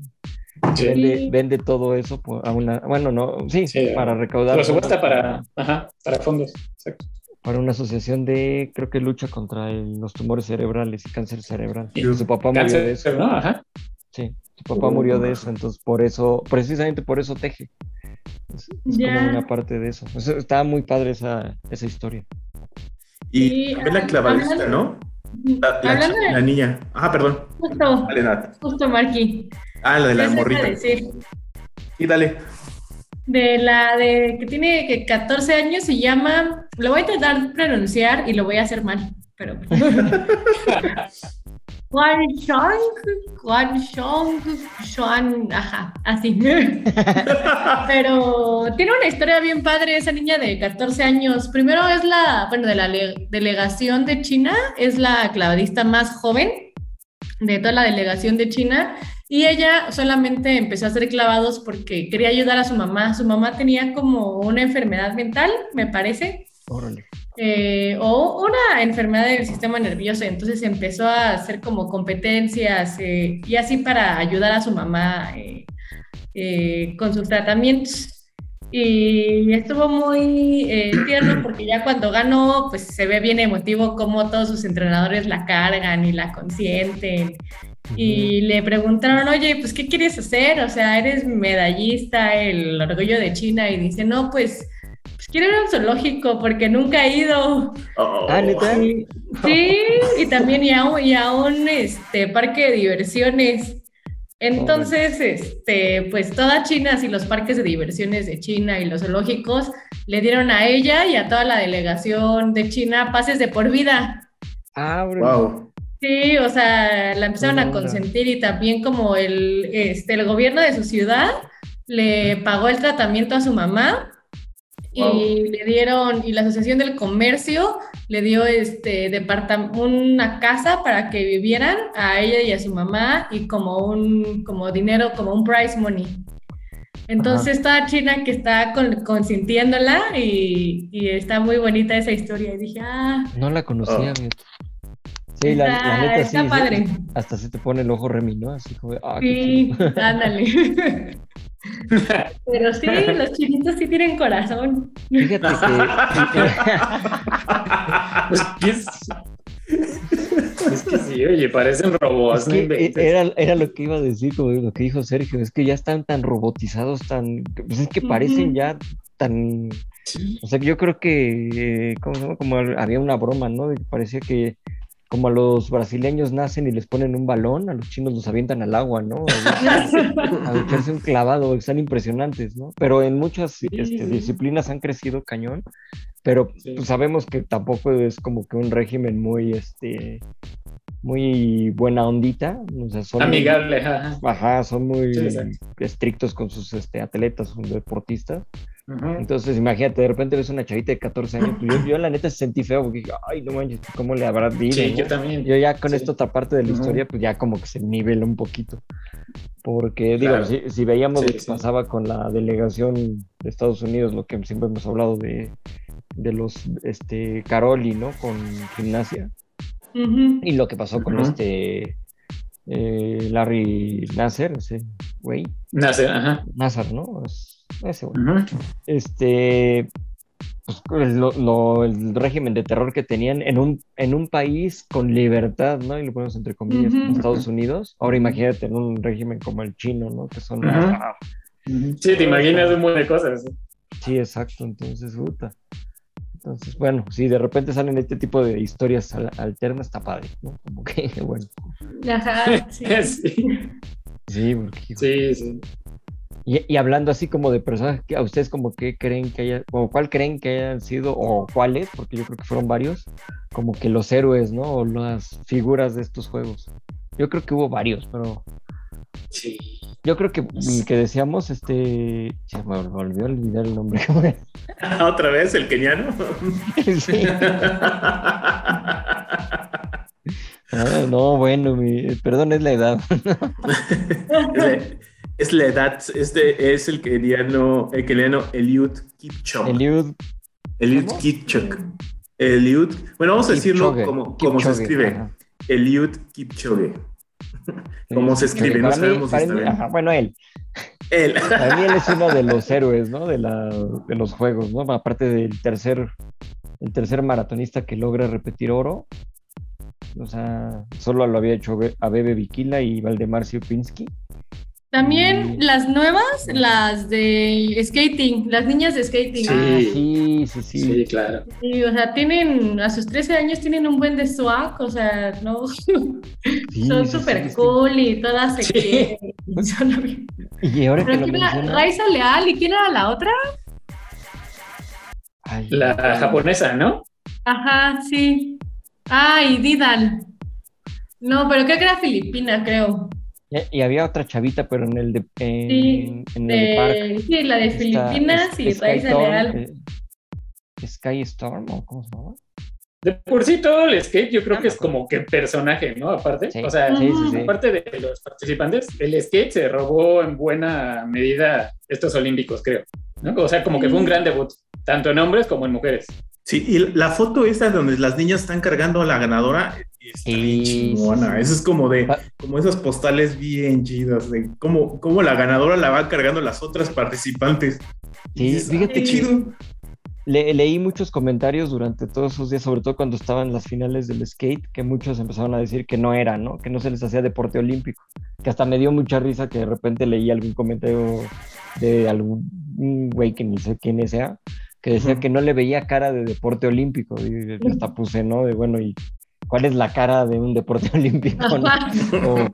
Sí. Vende, vende todo eso por- a una, bueno, no, sí, Sí, para recaudar subasta fondos para, ajá, para fondos. Exacto. para una asociación de, creo que lucha contra el- los tumores cerebrales y cáncer cerebral. Y Su papá murió de eso. ¿no? Ajá. Sí, su papá murió de eso, entonces por eso, precisamente por eso teje. Es, es Ya. como una parte de eso. O sea, está muy padre esa, esa historia. Y también la ah, clavadista, hablando- ¿no? La, niña. Ah, perdón. justo, justo Marky. Ah, la de la morrita. decir. Y dale. De la de que tiene que 14 años se llama, lo voy a intentar pronunciar y lo voy a hacer mal, pero Juan Shang, Xuan, ajá, así. Pero tiene una historia bien padre esa niña de 14 años. Primero es la, bueno, de la delegación de China, es la clavadista más joven de toda la delegación de China y ella solamente empezó a hacer clavados porque quería ayudar a su mamá. Su mamá tenía como una enfermedad mental, me parece. Órale. Eh, o una enfermedad del sistema nervioso. Entonces empezó a hacer como competencias eh, y así para ayudar a su mamá eh, con sus tratamientos. Y estuvo muy tierno porque ya cuando ganó, pues se ve bien emotivo como todos sus entrenadores la cargan y la consienten. Y le preguntaron, oye, pues, ¿qué quieres hacer? O sea, eres medallista, el orgullo de China. Y dice, no, pues, pues quiero ir a un zoológico porque nunca he ido. Oh. Ah, Sí, y también y a un, y a un este, parque de diversiones. Entonces, este, pues toda China, así los parques de diversiones de China y los zoológicos le dieron a ella y a toda la delegación de China pases de por vida. Ah, wow. Sí, o sea, la empezaron a consentir y también como el, este, el gobierno de su ciudad le pagó el tratamiento a su mamá y le dieron, y la Asociación del Comercio le dio este una casa para que vivieran a ella y a su mamá y como un como dinero, como un prize money. Entonces toda China que está consintiéndola y, y, está muy bonita esa historia. Y dije, ah. No la conocía, oh. Sí, la, neta está sí, padre. hasta se te pone el ojo remino, así como, ah, Sí, ándale. Pero sí, los chinitos sí tienen corazón. Fíjate que. pues, ¿qué es? Es que sí, oye, parecen robots. era, era lo que iba a decir, como lo que dijo Sergio, es que ya están tan robotizados, tan. Pues es que parecen ya tan. O sea, yo creo que. ¿Cómo se llama? Como había una broma, ¿no? De que parecía que como a los brasileños nacen y les ponen un balón, a los chinos los avientan al agua, ¿no? A echarse un clavado, están impresionantes, ¿no? Pero en muchas este, disciplinas han crecido cañón, pero pues, sabemos que tampoco es como que un régimen muy, este, muy buena ondita, o sea, son amigable, ajá. son muy estrictos con sus este, atletas, sus deportistas. Entonces, imagínate, de repente ves una chavita de 14 años. Pues, yo, yo, la neta sentí feo porque dije, ay, no manches, ¿cómo le habrá dicho? Sí, yo también. Yo ya con esta otra parte de la historia, pues ya como que se nivela un poquito. Porque, digo, si, veíamos lo que pasaba con la delegación de Estados Unidos, lo que siempre hemos hablado de, de los este, Caroli, ¿no? Con gimnasia. Y lo que pasó con este eh, Larry Nasser, ese güey. Nasser, ajá. Nasser, ¿no? Ese Este, pues, el régimen de terror que tenían en un, en un país con libertad, ¿no? Y lo ponemos entre comillas, Estados Unidos. Ahora imagínate en un régimen como el chino, ¿no? Que son... Sí, te imaginas un montón de cosas. Sí, exacto. Entonces, puta. Entonces, bueno, si de repente salen este tipo de historias alternas, está padre, ¿no? Como que, bueno. Ajá, sí. sí. porque, sí, sí. Y, hablando así como de personas que a ustedes como que creen que haya, o cuál creen que hayan sido, o cuáles, porque yo creo que fueron varios, como que los héroes, ¿no? O las figuras de estos juegos. Yo creo que hubo varios, pero... Sí. Yo creo que que decíamos, este... Se me olvidó olvidar el nombre. ¿Otra vez el keniano? sí. Ah, no, bueno, mi, perdón, es la edad. es la edad, este es el keniano, el keniano Eliud Kipchoge. Eliud. Eliud Kipchoge. Eliud, bueno, vamos a decirlo como, como se escribe. Eliud Kipchoge. ¿Cómo se escribe? No sabemos bueno, él. Él. Para mí él es uno de los héroes, ¿no? De, la, de los juegos, ¿no? Aparte del tercer, el tercer maratonista que logra repetir oro. O sea, solo lo había hecho a Bebe Vikila y Valdemar Siopinski. También las nuevas, las de skating, las niñas de skating. Sí, ah, sí, sí, sí. claro. Sí, o sea, tienen, a sus 13 años tienen un buen de swag, o sea, no. son súper cool y todas se quieren. Y ahora que lo Raiza Leal, ¿y quién era la otra? la japonesa, ¿no? Ajá, sí. Ah, y Didal. No, pero creo que era Filipina, creo. Y, y había otra chavita, pero en el de, en, Sí, en el parque. de- sí, la de Está Filipinas y Sky Raiza Storm, Leal. eh, Sky Storm, ¿o cómo se llama? De por sí todo el skate yo creo Ah, que es como que personaje, ¿no? Aparte, Sí, o sea, sí, sí, sí. aparte de los participantes, el skate se robó en buena medida estos olímpicos, creo. ¿no? O sea, como que fue un gran debut, tanto en hombres como en mujeres. Sí, y la foto esta donde las niñas están cargando a la ganadora está bien Sí, chingona. sí, sí. Eso es como de, Ah. como esas postales bien chidas, de cómo, cómo la ganadora la va cargando las otras participantes. Sí, dices, fíjate "Ah, que- chido. Le- leí muchos comentarios durante todos esos días, sobre todo cuando estaban las finales del skate, que muchos empezaron a decir que no era, ¿no? Que no se les hacía deporte olímpico. Que hasta me dio mucha risa que de repente leí algún comentario de algún güey que ni sé quién sea, que decía que no le veía cara de deporte olímpico. Y hasta puse, ¿no? De bueno, ¿y cuál es la cara de un deporte olímpico? no?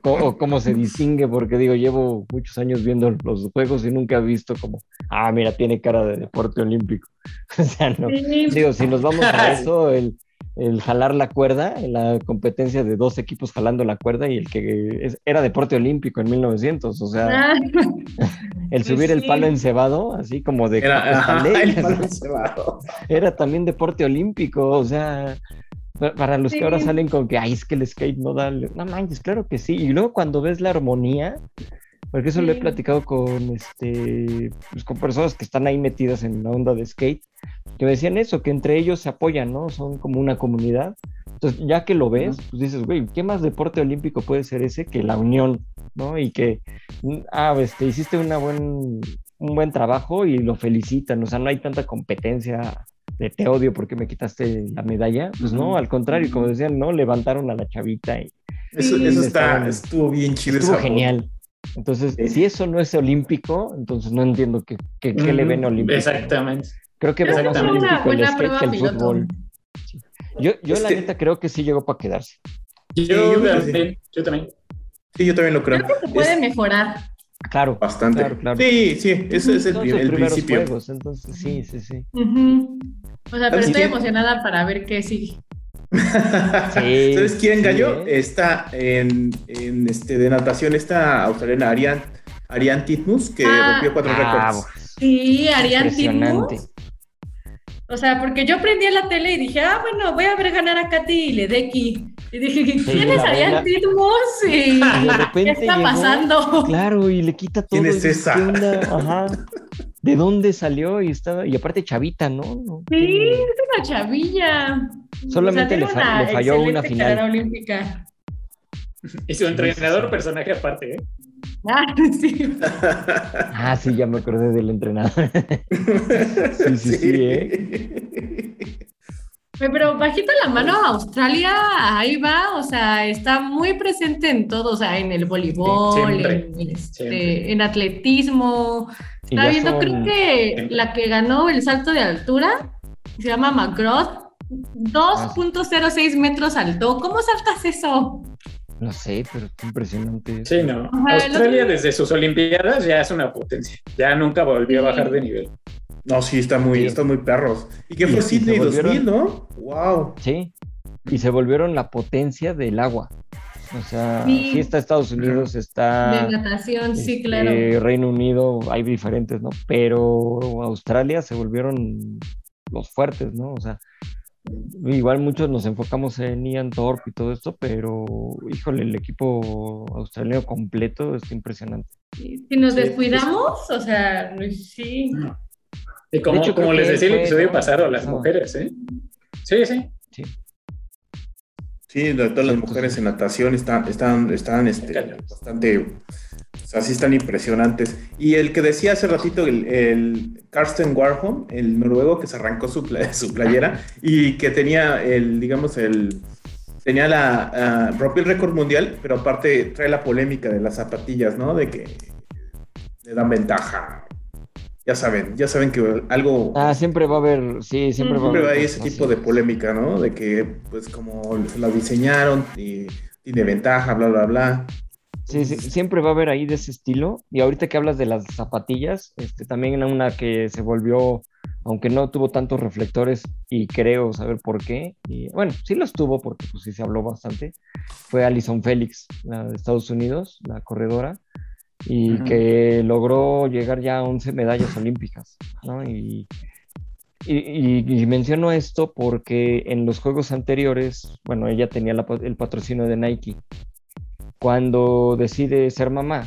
O, cómo se distingue, porque digo, llevo muchos años viendo los juegos y nunca he visto como, ah, mira, tiene cara de deporte olímpico. o sea, no. Digo, si nos vamos a eso, el, el jalar la cuerda, la competencia de dos equipos jalando la cuerda y el que es- era deporte olímpico en 1900, o sea, Ah, el pues subir el palo encebado, así como de Era, ajá, Copestaley, el palo cebado. era también deporte olímpico, o sea, para los que ahora Sí. salen con que, ay, es que el skate no da, no manches, claro que sí, y luego cuando ves la armonía, porque eso lo he Sí. platicado con, este, pues, con personas que están ahí metidas en la onda de skate, que me decían eso, que entre ellos se apoyan, ¿no? Son como una comunidad. Entonces, ya que lo ves, pues dices, güey, ¿qué más deporte olímpico puede ser ese que la unión, ¿no? Y que, mm, ah, este, hiciste una buen, un buen trabajo y lo felicitan, o sea, no hay tanta competencia de te odio porque me quitaste la medalla, pues no, al contrario, como decían, no, levantaron a la chavita y Eso, está, Estaban- estuvo bien chido. estuvo genial. Entonces, Sí. si eso no es olímpico, entonces no entiendo qué, qué, qué le ven olímpico. Exactamente. Creo que una olímpico el skate prueba que el piloto. fútbol. Sí. Yo, yo Es la que- neta creo que sí llegó para quedarse. Yo, también, yo también. Sí, yo también lo creo. Creo que se puede Es mejorar. Claro. bastante. Claro, claro. Sí, sí, ese es el, Son principio. juegos, entonces sí, sí, sí. Ujú. O sea, pero ¿Sabes estoy quién? emocionada para ver qué sigue. ¿Sabes quién, sí, Gallo? ¿eh? Está en, en, este, de natación, esta australiana Ariane, Ariane Titmus, que Ah. rompió cuatro Ah, récords. Sí, Arián impresionante. Titmus. O sea, porque yo prendí la tele y dije, ah, bueno, voy a ver ganar a Katy Ledecky. Y dije, ¿quién es la Arián reina. Titmus? Y de ¿qué repente está llegó, pasando? Claro, y le quita todo. ¿Quién es esa? ¿qué onda? Ajá. ¿De dónde salió? Y estaba, y aparte chavita, ¿no? No Sí, es una chavilla. Solamente le tiene fa- le falló una final. olímpica. Y su entrenador, personaje aparte, ¿eh? Ah, sí. Ah, sí, ya me acordé del entrenador. Sí, sí, sí, Pero bajita la mano, Australia, ahí va, o sea, está muy presente en todo, o sea, en el voleibol, Siempre, en, este, en atletismo. Y Está viendo, son- creo que Siempre. la que ganó el salto de altura se llama McGrath, 2.06 metros alto. ¿Cómo saltas eso? No sé, pero qué impresionante. Sí, no. Australia desde sus Olimpiadas ya es una potencia. Ya nunca volvió a bajar de nivel. No, sí, está muy, Sí. está muy perros. ¿Y qué Y- fue Sydney volvieron- 2000, no? ¡Wow! Sí, y se volvieron la potencia del agua. O sea, Sí. sí, está Estados Unidos, está De natación, sí, este, claro. Reino Unido, hay diferentes, ¿no? Pero Australia se volvieron los fuertes, ¿no? O sea, igual muchos nos enfocamos en Ian Thorpe y todo esto, pero híjole, el equipo australiano completo está impresionante. Si nos Sí, descuidamos, o sea, sí. Y como, hecho, como les decía el episodio pasado, las mujeres, ¿eh? Sí, sí. Sí, de todas las Sí, mujeres en natación están, están, están este, bastante, o sea, sí están impresionantes. Y el que decía hace ratito, el, el Karsten Warholm, el noruego que se arrancó su, su playera y que tenía el, digamos, el, tenía la, ah, rompió el récord mundial, pero aparte trae la polémica de las zapatillas, ¿no? De que le dan ventaja. Ya saben, ya saben que algo... Ah, siempre va a haber, sí, siempre va a Siempre haber. ese tipo de polémica, ¿no? De que, pues, como la diseñaron y tiene ventaja, bla, bla, bla. Sí, sí, siempre va a haber ahí de ese estilo. Y ahorita que hablas de las zapatillas, este, también una que se volvió aunque no tuvo tantos reflectores y creo saber por qué. Y, bueno, sí los tuvo porque pues sí se habló bastante. Fue Alison Félix, la de Estados Unidos, la corredora, y que logró llegar ya a 11 medallas olímpicas, ¿no? Y, y, menciono esto porque en los juegos anteriores, bueno, ella tenía el patrocinio de Nike. Cuando decide ser mamá,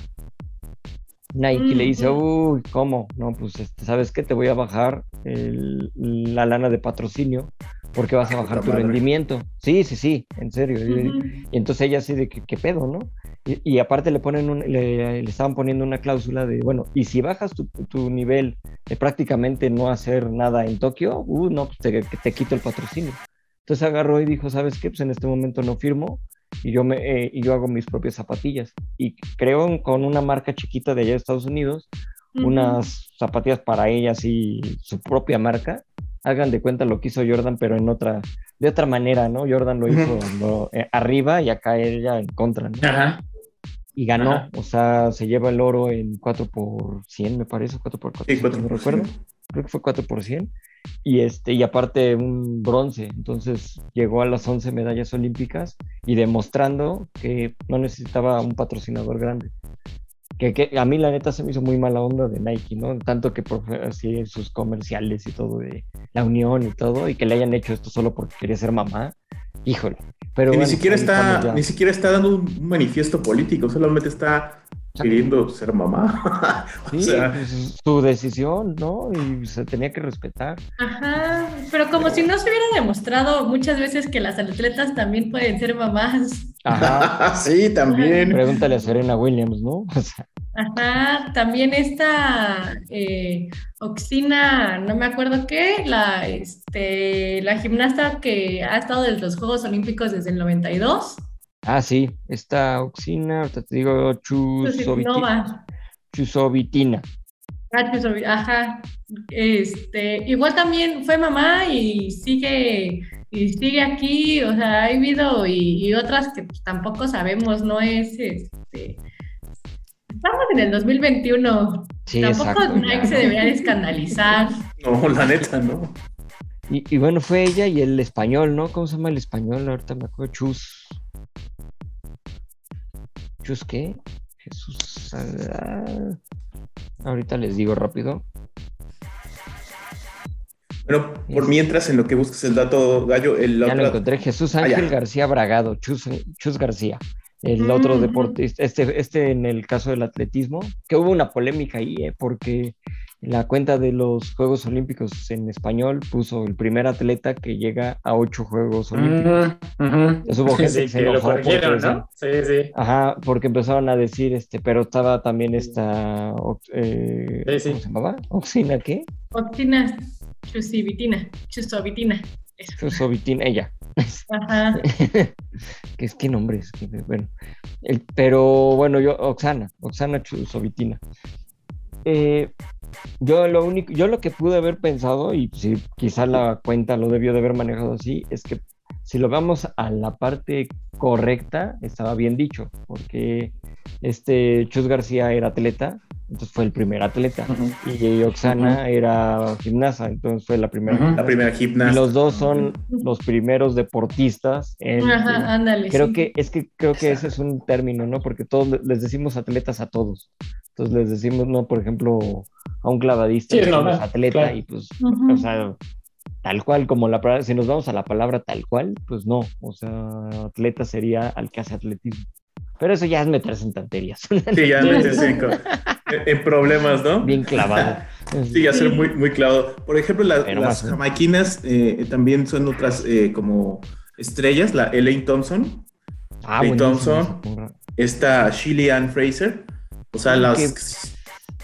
Nike le dice, uy, ¿cómo? No, pues, este, ¿sabes qué? Te voy a bajar la lana de patrocinio porque vas a bajar tu rendimiento. Sí, sí, sí, en serio. y, entonces ella así de, ¿qué, pedo, no? Y, aparte le ponen un, le, estaban poniendo una cláusula de, bueno, y si bajas tu, tu nivel de prácticamente no hacer nada en Tokio, uh, no, pues te, te quito el patrocinio. Entonces agarró y dijo, ¿sabes qué? Pues en este momento no firmo y yo, me, eh, y yo hago mis propias zapatillas. Y creo con una marca chiquita de allá de Estados Unidos, unas zapatillas para ellas y su propia marca. Hagan de cuenta lo que hizo Jordan, pero en otra, de otra manera, ¿no? Jordan lo hizo eh, arriba y acá ella en contra, ¿no? Ajá. Y ganó, o sea, se lleva el oro en 4 por 100, me parece, 4 por 4, sí, 4 no recuerdo. Creo que fue 4 por 100 y, este, y aparte un bronce. Entonces llegó a las 11 medallas olímpicas y demostrando que no necesitaba un patrocinador grande. Que, que, a mí la neta se me hizo muy mala onda de Nike, ¿no? Tanto que por así sus comerciales y todo de la unión y todo, y que le hayan hecho esto solo porque quería ser mamá, híjole. Pero ni siquiera está, ni siquiera está dando un manifiesto político, solamente está queriendo ser mamá. sí, pues, su decisión, ¿no? Y se tenía que respetar. Ajá, pero como si no se hubiera demostrado muchas veces que las atletas también pueden ser mamás. Ajá, sí, también. Pregúntale a Serena Williams, ¿no? Ajá, también esta eh, Oxina, no me acuerdo qué, la, este, la gimnasta que ha estado desde los Juegos Olímpicos desde el 92. Ah, sí, esta oxina, ahorita te digo chusovitina. Chusovitina. Ah, ajá. Este, igual también fue mamá y sigue y sigue aquí, o sea, hay habido y, otras que pues, tampoco sabemos, no es este estamos en el 2021. Sí, tampoco Nike se debería escandalizar. No, la neta, no. Y, y, bueno, fue ella y el español, ¿no? ¿Cómo se llama el español? Ahorita me acuerdo, Chus. ¿Chus qué? Jesús. ahorita les digo rápido. Bueno, por mientras, en lo que busques el dato, Gallo, el Ya lo encontré, Jesús ah, Ángel García Bragado, Chus, García. El otro deportista, este, este en el caso del atletismo, que hubo una polémica ahí, eh, porque la cuenta de los Juegos Olímpicos en español puso el primer atleta que llega a ocho Juegos Olímpicos. hubo gente que se enojó ¿no? Sí, sí. Ajá, porque empezaron a decir, este, pero estaba también esta, eh, ¿cómo se llamaba? ¿Oxina qué? Oxina chusivitina, chusovitina. Chusovitina, ella. Ajá. ¿Qué es qué nombre es? Bueno, el, pero bueno, yo, Oxana, Oxana Chusovitina. Eh, yo lo único, yo lo que pude haber pensado, y si quizá la cuenta lo debió de haber manejado así, es que si lo vamos a la parte correcta, estaba bien dicho, porque este Chus García era atleta, entonces fue el primer atleta, y Oxana era gimnasa, entonces fue la primera. La primera gimnasta. Y los dos son los primeros deportistas. Ajá, ándale. Creo que es que creo que ese es un término, ¿no? Porque todos les decimos atletas a todos. Entonces les decimos, no, por ejemplo, a un clavadista, sí, atleta, y pues, o sea, tal cual, como la palabra, si nos vamos a la palabra tal cual, pues no, o sea, atleta sería al que hace atletismo. Pero eso ya es meterse en tanterías. Sí, ya meterse en, en, problemas, ¿no? Bien clavado. Sí, ya ser muy, muy clavado. Por ejemplo, las jamaiquinas eh, también son otras eh, como estrellas, la Elaine Thompson. Ah, Elaine Thompson. Esta Shilly Ann Fraser o sea, las...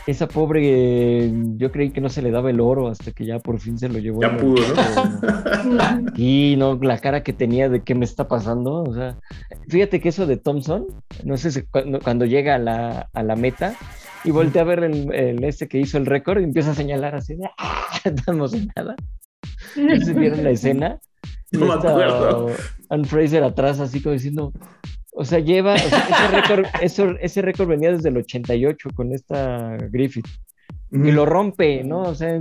Esa pobre, yo creí que no se le daba el oro hasta que ya por fin se lo llevó. Ya pudo, ¿no? y no, la cara que tenía de qué me está pasando. O sea, fíjate que eso de Thompson, no sé si cuando, llega a la, a la, meta y voltea a ver el, este que hizo el récord y empieza a señalar así de, ¡ah! Estamos en nada. ¿Se vieron la escena? No me acuerdo. Anne Fraser atrás, así como diciendo, o sea, lleva, ese récord, ese récord venía desde el 88 con esta Griffith. Y lo rompe, ¿no? O sea,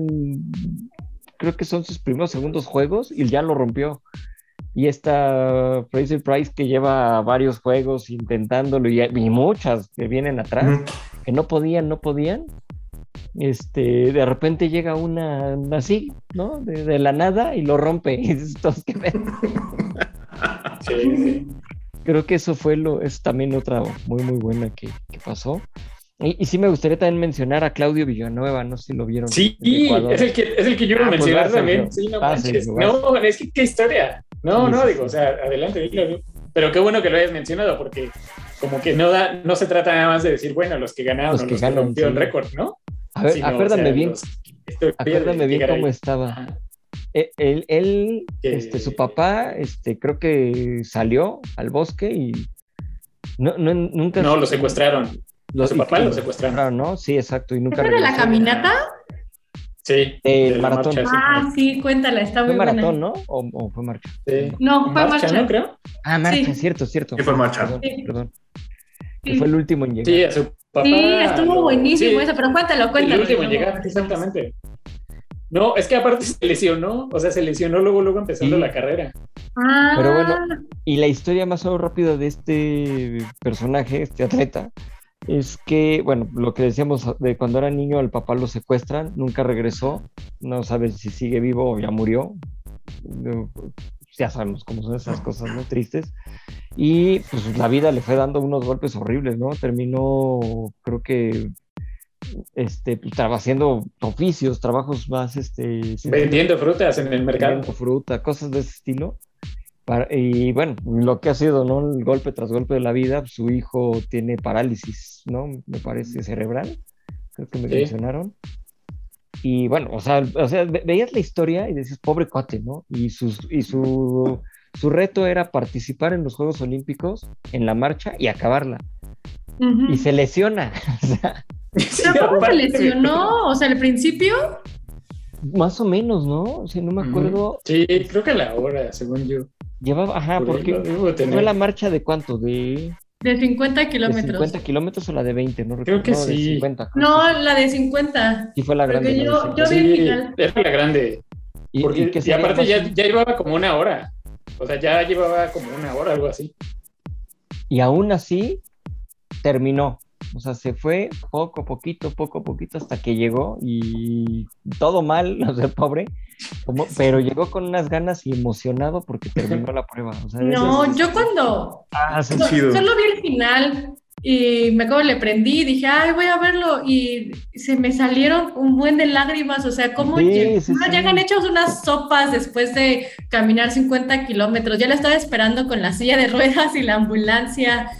creo que son sus primeros segundos juegos y ya lo rompió. Y esta Fraser Price que lleva varios juegos intentándolo y, y muchas que vienen atrás, que no podían, no podían. Este, de repente llega una así, ¿no? De, de la nada y lo rompe. Y dices, "Todos, ¿qué pedo?". Sí, sí. Creo que eso fue lo, es también otra muy, muy buena que, que pasó. Y, y sí me gustaría también mencionar a Claudio Villanueva, no sé si lo vieron. Sí, es el que, es el que yo iba a Ah, pues mencionar también. Sí, no. No, es que qué historia. No, no, digo, o sea, adelante, dilo. Pero qué bueno que lo hayas mencionado, porque como que no da, no se trata nada más de decir, bueno, los que ganaron, Los los que que, ganan, rompieron sí. récord, ¿no? A ver, Sino, o acuérdame sea, bien, los- acuérdame bien cómo ahí. estaba. E- Él, él, Que- este, su papá, este, creo que salió al bosque y no, no, nunca. No, lo secuestraron. Lo- a su papá que- lo secuestraron. Ah, ¿no? Sí, exacto. Y nunca ¿Esa era la caminata? Sí. El maratón. marcha, sí. Ah, sí, cuéntala, está Fue muy buena. maratón, ¿no? ¿O, o fue marcha? Sí. No, fue marcha. ¿no? Creo. Ah, marcha, Sí. cierto, cierto. Sí, fue marcha. Perdón, Sí. perdón. Que Sí. fue el último en llegar. Sí, a su papá. Sí, estuvo buenísimo sí, eso, pero cuéntalo, cuéntalo. El último en llegar, exactamente. No, es que aparte se lesionó, o sea, se lesionó luego, luego empezando Sí. la carrera. Ah, Pero bueno, Y la historia más o menos rápida de este personaje, este atleta, es que, bueno, lo que decíamos de cuando era niño, al papá lo secuestran, nunca regresó, no sabes si sigue vivo o ya murió. Ya sabemos cómo son esas cosas, ¿no? Tristes. Y pues la vida le fue dando unos golpes horribles, ¿no? Terminó, creo que, este, pues, haciendo oficios, trabajos más, este... Vendiendo frutas en el mercado. vendiendo fruta, cosas de ese estilo. Para- y bueno, lo que ha sido, ¿no? El golpe tras golpe de la vida, su hijo tiene parálisis, ¿no? Me parece cerebral, creo que me Sí. mencionaron. Y bueno, o sea, o sea, ve- veías la historia y decías, pobre cuate, ¿no? Y, sus, y su, su reto era participar en los Juegos Olímpicos, en la marcha y acabarla. ujú. Y se lesiona. O sea, ¿Pero cómo se lesionó? O sea, al principio. Más o menos, ¿no? O sea, no me acuerdo. Sí, creo que a la hora, según yo. Llevaba, ajá, Por porque fue la marcha de cuánto, de De 50 ¿De kilómetros. 50 kilómetros o la de 20? No Creo recuerdo. que No, de sí. 50, creo No, que sí. la de 50. Sí fue la grande. Porque de yo- 50. yo vi el Sí, final. era la grande. Y- y que aparte ya, ya llevaba como una hora. O sea, ya llevaba como una hora, algo así. y aún así terminó. O sea, se fue poco a poquito, poco a poquito hasta que llegó y todo mal, o sea, pobre, como- pero llegó con unas ganas y emocionado porque terminó la prueba. O sea, No, es- yo cuando. Ah, sí, so- chido. Solo vi el final y me acuerdo, le prendí y dije, ay, voy a verlo. Y se me salieron un buen de lágrimas. O sea, ¿cómo Sí, lleg- sí, no, sí. llegan hechos unas sopas después de caminar 50 kilómetros? Ya la estaba esperando con la silla de ruedas y la ambulancia.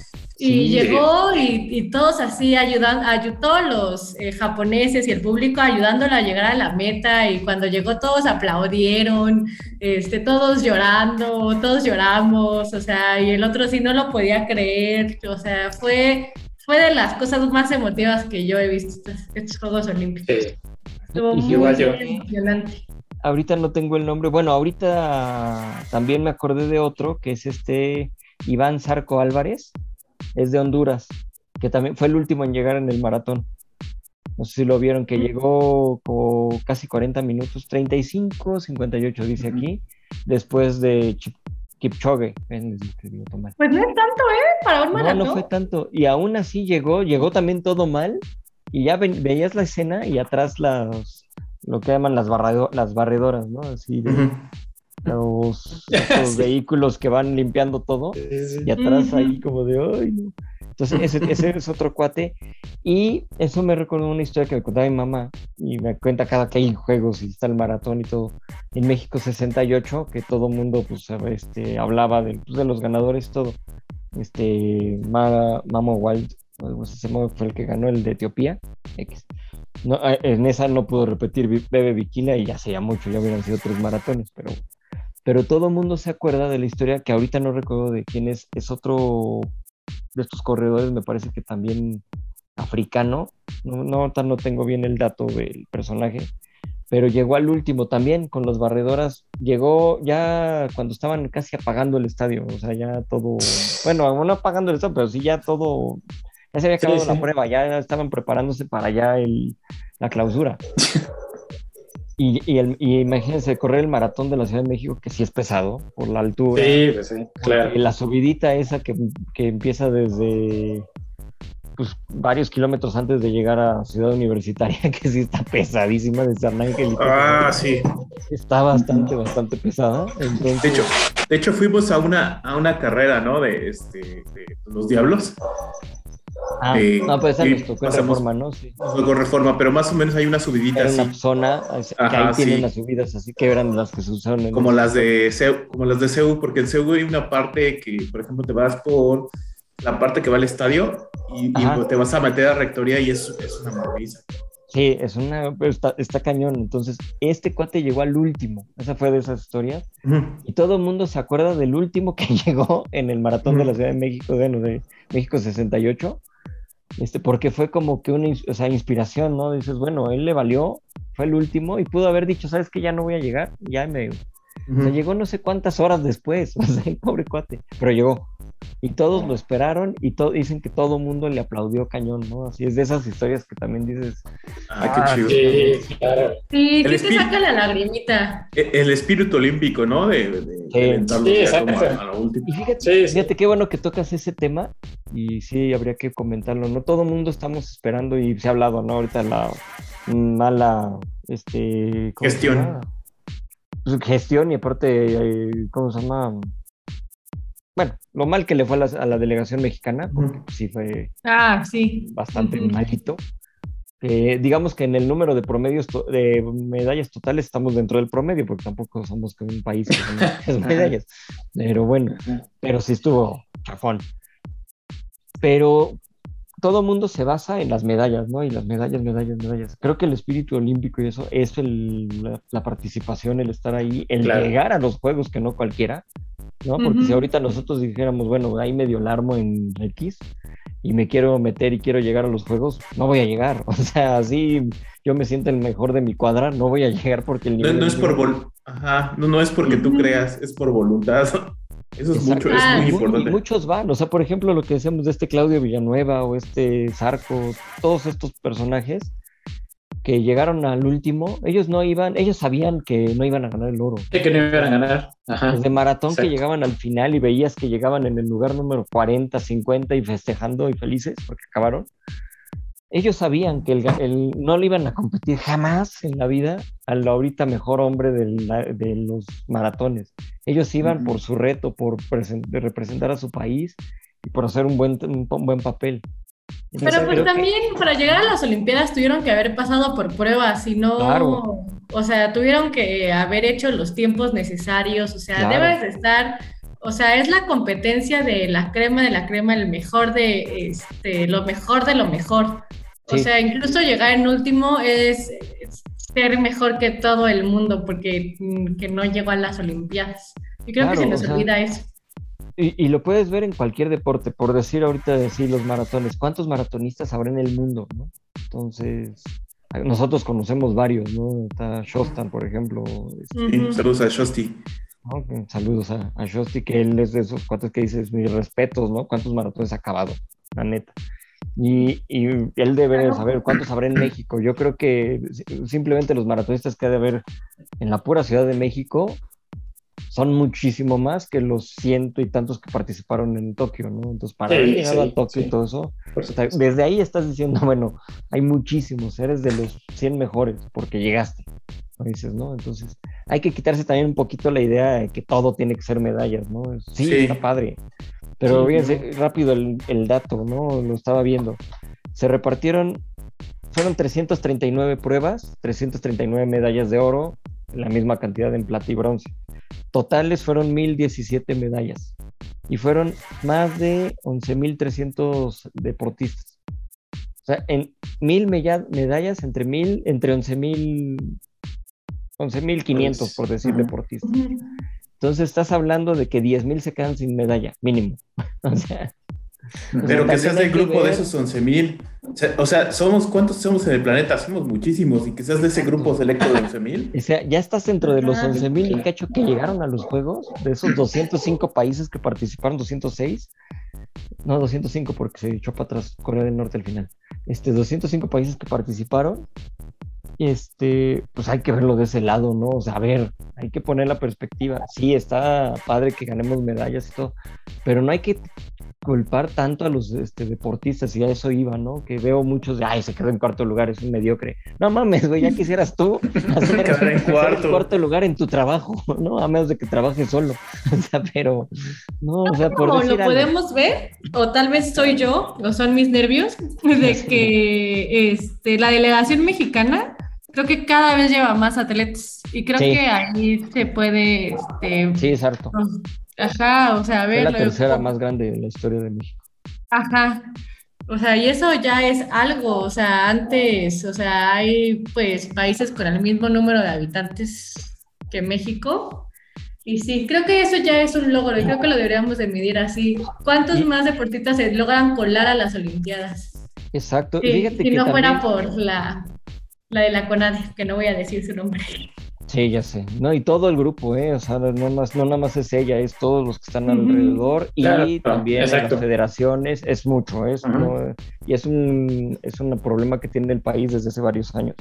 Y Sí. llegó y, y todos así ayudando, ayudó todos los eh, japoneses y el público ayudándola a llegar a la meta y cuando llegó todos aplaudieron, este, todos llorando, todos lloramos, o sea, y el otro sí no lo podía creer, o sea, fue, fue de las cosas más emotivas que yo he visto estos, estos Juegos Olímpicos. Sí. Estuvo Y muy igual yo. emocionante. ahorita no tengo el nombre. Bueno, ahorita también me acordé de otro, que es este Iván Zarco Álvarez, es de Honduras, que también fue el último en llegar en el maratón. No sé si lo vieron, que llegó con casi 40 minutos, 35, 58 dice aquí, después de Chip- Kipchoge. Pues no es tanto, ¿eh? Para un No, maratón. no fue tanto. Y aún así llegó, llegó también todo mal. Y ya ven- veías la escena y atrás las, lo que llaman las, barrado- las barredoras, ¿no? Así de. Los, estos Sí. vehículos que van limpiando todo. Y atrás ahí como de, ay, no". Entonces, ese, ese es otro cuate. Y eso me recordó una historia que me contaba mi mamá. Y me cuenta cada que hay juegos y está el maratón y todo. En México 68, que todo mundo pues, este, hablaba de, pues, de los ganadores todo. Este, Ma- Mamo Wild, algo así fue el que ganó el de Etiopía. X. No, eh, en esa no pudo repetir Bebe Bikila y ya sería mucho, ya hubieran sido tres maratones, pero, pero todo el mundo se acuerda de la historia que ahorita no recuerdo de quién es, es otro de estos corredores, me parece que también africano, no, no, no tengo bien el dato del personaje, pero llegó al último también con las barredoras, llegó ya cuando estaban casi apagando el estadio, o sea, ya todo, bueno, no apagando el estadio, pero sí ya todo, ya se había acabado Sí, la sí. prueba, ya estaban preparándose para ya el, la clausura. Y, y, el- y imagínense correr el maratón de la Ciudad de México, que sí es pesado por la altura. Sí, pues sí, claro. La subidita esa que, que empieza desde pues, varios kilómetros antes de llegar a Ciudad Universitaria, que sí está pesadísima de San Ángel. Ah, sí. Está bastante, bastante pesada. Entonces, De hecho, de hecho fuimos a una, a una carrera, ¿no? De, este, de los Diablos. Ah, eh, no, pues esa nos tocó en reforma, ¿no? Sí. Con reforma, pero más o menos hay una subidita Era así, una zona que Ajá, ahí tienen sí. las subidas, así que eran las que se usaron en como ese- las de CEU, como las de CEU, porque en CEU hay una parte que, por ejemplo, te vas por la parte que va al estadio y, y te vas a meter a rectoría y es, es una maravilla. Sí, es una, está, está cañón. Entonces, este cuate llegó al último. Esa fue de esas historias. Y todo el mundo se acuerda del último que llegó en el maratón de la Ciudad de México, bueno, de México 68. Este, porque fue como que una o sea, inspiración, ¿no? Dices, bueno, él le valió, fue el último y pudo haber dicho, ¿sabes que Ya no voy a llegar, ya me... O sea, llegó no sé cuántas horas después, o sea, el pobre cuate, pero llegó. Y todos lo esperaron y to- dicen que todo el mundo le aplaudió cañón, ¿no? Así es de esas historias que también dices, Ah, Ah, qué chido. Sí, claro. Sí, El sí te saca la lagrimita. E- El espíritu olímpico, ¿no? De, de, de Sí. como exacto. a, a lo último. Y fíjate, Sí, sí. fíjate qué bueno que tocas ese tema y sí habría que comentarlo. No todo el mundo estamos esperando y se ha hablado, ¿no? Ahorita la mala este, ¿cómo se Gestión. Gestión y aparte, eh, ¿cómo se llama? Bueno, lo mal que le fue a la, a la delegación mexicana, porque sí fue Ah, sí. bastante Ujú. malito. Eh, digamos que en el número de promedios de medallas totales estamos dentro del promedio, porque tampoco somos que un país que muchas medallas. Pero bueno, pero sí estuvo chafón. Pero todo el mundo se basa en las medallas, ¿no? Y las medallas, medallas, medallas. Creo que el espíritu olímpico y eso es el- la, la participación, el estar ahí, el Claro. llegar a los juegos que no cualquiera, ¿no? Porque si ahorita nosotros dijéramos, bueno, ahí medio larmo en X y me quiero meter y quiero llegar a los juegos, no voy a llegar. O sea, así yo me siento el mejor de mi cuadra, no voy a llegar porque el No, nivel no es por vol Ajá, no, no es porque tú Ujú. creas, es por voluntad. Eso es Exacto. mucho, es Ah, muy mu- importante. y muchos van, o sea, por ejemplo, lo que decíamos de este Claudio Villanueva o este Zarco, todos estos personajes que llegaron al último, ellos no iban, ellos sabían que no iban a ganar el oro. Sí, que no iban a ganar. Ajá. Desde maratón que llegaban al final y veías que llegaban en el lugar número 40, 50 y festejando y felices porque acabaron. Ellos sabían que el, ga- el- no le iban a competir jamás en la vida al ahorita mejor hombre de los maratones. Ellos iban por su reto, por representar a su país y por hacer un buen, un, un buen papel. Entonces, Pero pues que- también para llegar a las Olimpiadas tuvieron que haber pasado por pruebas, y no, Claro. o sea, tuvieron que haber hecho los tiempos necesarios, o sea, Claro. debes de estar, o sea, es la competencia de la crema de la crema, el mejor de, este, lo mejor de lo mejor. O sea, incluso llegar en último es, es ser mejor que todo el mundo, porque mm, que no llegó a las Olimpiadas. Y creo Claro, que se nos sea, olvida eso. Y, y lo puedes ver en cualquier deporte, por decir ahorita decir los maratones, ¿cuántos maratonistas habrá en el mundo? ¿no? Entonces, nosotros conocemos varios, ¿no? Está Shostan, por ejemplo. este, Sí, saludos a Shosti. Saludos a, a Shosti, que él es de esos cuates que dices, mis respetos, ¿no? ¿Cuántos maratones ha acabado? La neta. Y, y él debe de saber cuántos habrá en México. Yo creo que si- simplemente los maratonistas que ha de haber en la pura Ciudad de México son muchísimo más que los ciento y tantos que participaron en Tokio, ¿no? Entonces, para Sí, sí, a Tokio y todo eso, desde ahí estás diciendo, bueno, hay muchísimos, eres de los 100 mejores porque llegaste, ¿no? dices, ¿no? Entonces, hay que quitarse también un poquito la idea de que todo tiene que ser medallas, ¿no? Sí, Sí. está padre, pero Sí, fíjense rápido el, el dato, ¿no? Lo estaba viendo. Se repartieron, fueron 339 pruebas, 339 medallas de oro, la misma cantidad en plata y bronce. Totales fueron 1017 medallas y fueron más de 11.300 deportistas. O sea, en mil medallas entre mil, entre 11.000, 11.500 Pues, por decir ujú. deportistas. Entonces estás hablando de que 10.000 se quedan sin medalla, mínimo. O sea, Pero sea, que seas del que grupo de esos 11 mil. O sea, o sea, somos, ¿cuántos somos en el planeta? Somos muchísimos. Y que seas de ese grupo selecto de 11 mil. o sea, ya estás dentro de los Ajá. 11.000 y cacho que llegaron a los Juegos, de esos 205 países que participaron, 206, no 205 porque se echó para atrás Corea del Norte al final, este, 205 países que participaron, este, pues hay que verlo de ese lado, ¿no? O sea, a ver, hay que poner la perspectiva. Sí, está padre que ganemos medallas y todo, pero no hay que culpar tanto a los este, deportistas y a eso iba, ¿no? Que veo muchos de, ay, se quedó en cuarto lugar, es un mediocre. No mames, güey, ya quisieras tú hacer, en cuarto. cuarto lugar en tu trabajo, ¿no? A menos de que trabajes solo. O sea, pero, no, o sea, por Como decir lo algo. podemos ver, o tal vez soy yo, o son mis nervios, de que este, la delegación mexicana creo que cada vez lleva más atletas y creo Sí. que ahí se puede, este, Sí, es harto. pues, ajá, o sea, Es ver la tercera más grande de la historia de México. Ajá. O sea, y eso ya es algo, o sea, antes, o sea, hay pues países con el mismo número de habitantes que México. Y sí, creo que eso ya es un logro y creo que lo deberíamos de medir así. ¿Cuántos más deportistas se logran colar a las Olimpiadas? Exacto. Sí, y fíjate si que no fuera por la, la de la CONADE, que no voy a decir su nombre. Sí, ya sé. No, y todo el grupo, ¿eh? O sea, no, más, no nada más es ella, es todos los que están alrededor y Claro, también las federaciones, es mucho, es. ¿no? Y es un, es un problema que tiene el país desde hace varios años.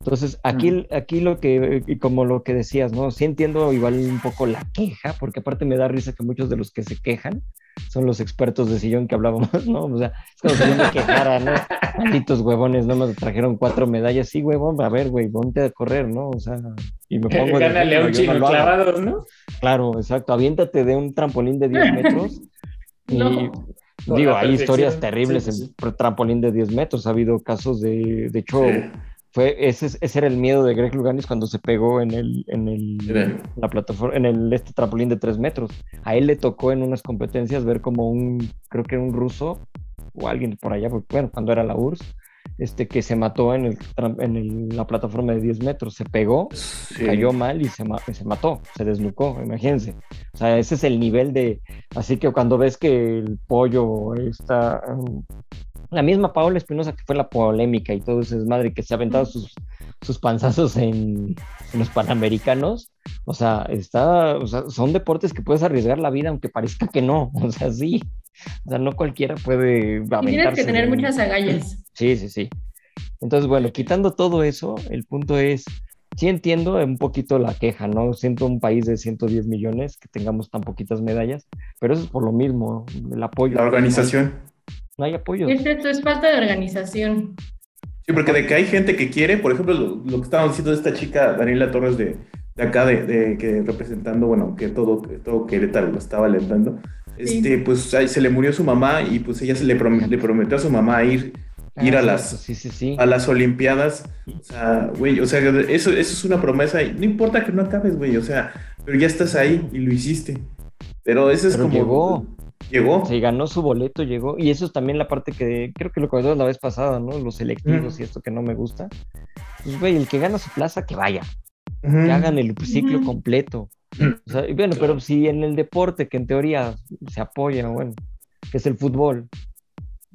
Entonces, aquí, aquí lo que, y como lo que decías, ¿no? Sí entiendo igual un poco la queja, porque aparte me da risa que muchos de los que se quejan son los expertos de sillón que hablábamos, ¿no? O sea, es como si yo me quejara, ¿no? Malditos huevones, trajeron cuatro medallas. Sí, huevón, a ver, güey, ponte a correr, ¿no? O sea, y me pongo de Gánale a un chino no clavados, ¿no? Claro, exacto. Aviéntate de un trampolín de 10 metros. y No. Por digo, hay historias terribles Sí, sí, en pr- trampolín de 10 metros. Ha habido casos de, de hecho, Sí. fue ese, es- ese era el miedo de Greg Luganis cuando se pegó en el, en el, la plataforma, en el este trampolín de 3 metros. A él le tocó en unas competencias ver como un, creo que era un ruso o alguien por allá, porque bueno, cuando era la URSS, este que se mató en, el, en el- la plataforma de 10 metros, se pegó Sí. cayó mal y se, se mató, se desnucó, imagínense. O sea, ese es el nivel de... Así que cuando ves que el pollo está... la misma Paola Espinosa que fue la polémica y todo ese desmadre que se ha aventado sus, sus panzazos en, en los Panamericanos, o sea, está, o sea, son deportes que puedes arriesgar la vida aunque parezca que no, o sea, sí. O sea, no cualquiera puede Y tienes aventarse que tener muchas agallas. Sí, sí, sí. Entonces, bueno, quitando todo eso, el punto es, sí entiendo un poquito la queja, ¿no? Siento un país de 110 millones que tengamos tan poquitas medallas, pero eso es por lo mismo, el apoyo. La organización. No hay apoyo. Es esto, es falta de organización. Sí, porque de que hay gente que quiere, por ejemplo, lo, lo que estábamos diciendo de esta chica, Daniela Torres, de, de acá, de, de- que representando, bueno, que todo, que todo Querétaro lo estaba alentando, este, pues ahí se le murió su mamá y pues ella se le, prom- le prometió a su mamá ir, ir Ah, a sí, las, Sí, sí, sí. a las Olimpiadas. O sea, güey, o sea, eso, eso es una promesa y no importa que no acabes, güey, o sea, pero ya estás ahí y lo hiciste. Pero eso es Pero como... llegó. Llegó. Se ganó su boleto, llegó, y eso es también la parte que creo que lo comentamos la vez pasada, ¿no? Los selectivos Mm. y esto que no me gusta. Pues, güey, el que gana su plaza, que vaya, que hagan el ciclo completo. O sea, y bueno, pero si en el deporte que en teoría se apoya, bueno, que es el fútbol,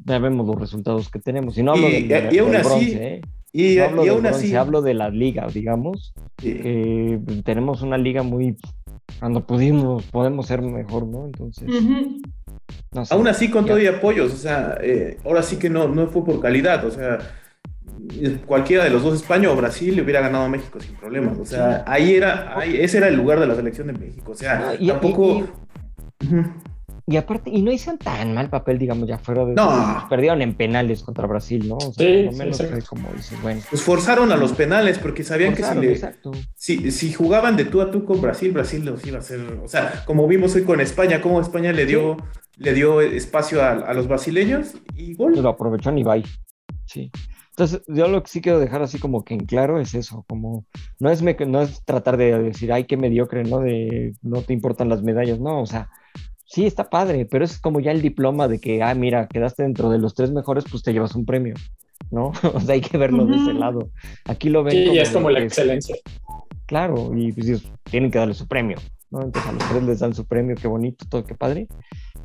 ya vemos los resultados que tenemos. Y no hablo Y- del, y aún del así, bronce, ¿eh? Y, No hablo y aún bronce, así... hablo de la liga, digamos, Sí. que tenemos una liga muy... Cuando pudimos, podemos ser mejor, ¿no? Entonces, Ujú. no sé. Aún así, con Ya. todo y apoyos, o sea, eh, ahora sí que no, no fue por calidad, o sea, cualquiera de los dos, España o Brasil, le hubiera ganado a México sin problemas, o sea, ahí era, ahí, ese era el lugar de la selección de México, o sea, No, y- tampoco... y-. Y aparte, y no hicieron tan mal papel, digamos, ya fuera de... No. Perdieron en penales contra Brasil, ¿no? O sea, Sí, sí, menos exacto. fue como dices, bueno. Pues forzaron a los penales porque sabían forzaron, que si, le, si, si jugaban de tú a tú con Brasil, Brasil los iba a hacer, o sea, como vimos hoy con España, cómo España le dio, le dio espacio a, a los brasileños y gol. Lo aprovechó bye. Sí. Entonces, yo lo que sí quiero dejar así como que en claro es eso, como no es, me- no es tratar de decir, ay, qué mediocre, ¿no? De no te importan las medallas, no, o sea, sí está padre, pero es como ya el diploma de que, ah, mira, quedaste dentro de los tres mejores, pues te llevas un premio, ¿no? O sea, hay que verlo de ese lado. Aquí lo ven Sí, como, es como la excelencia. Claro, y pues ellos tienen que darle su premio, ¿no? Entonces a los tres les dan su premio, qué bonito, todo, qué padre.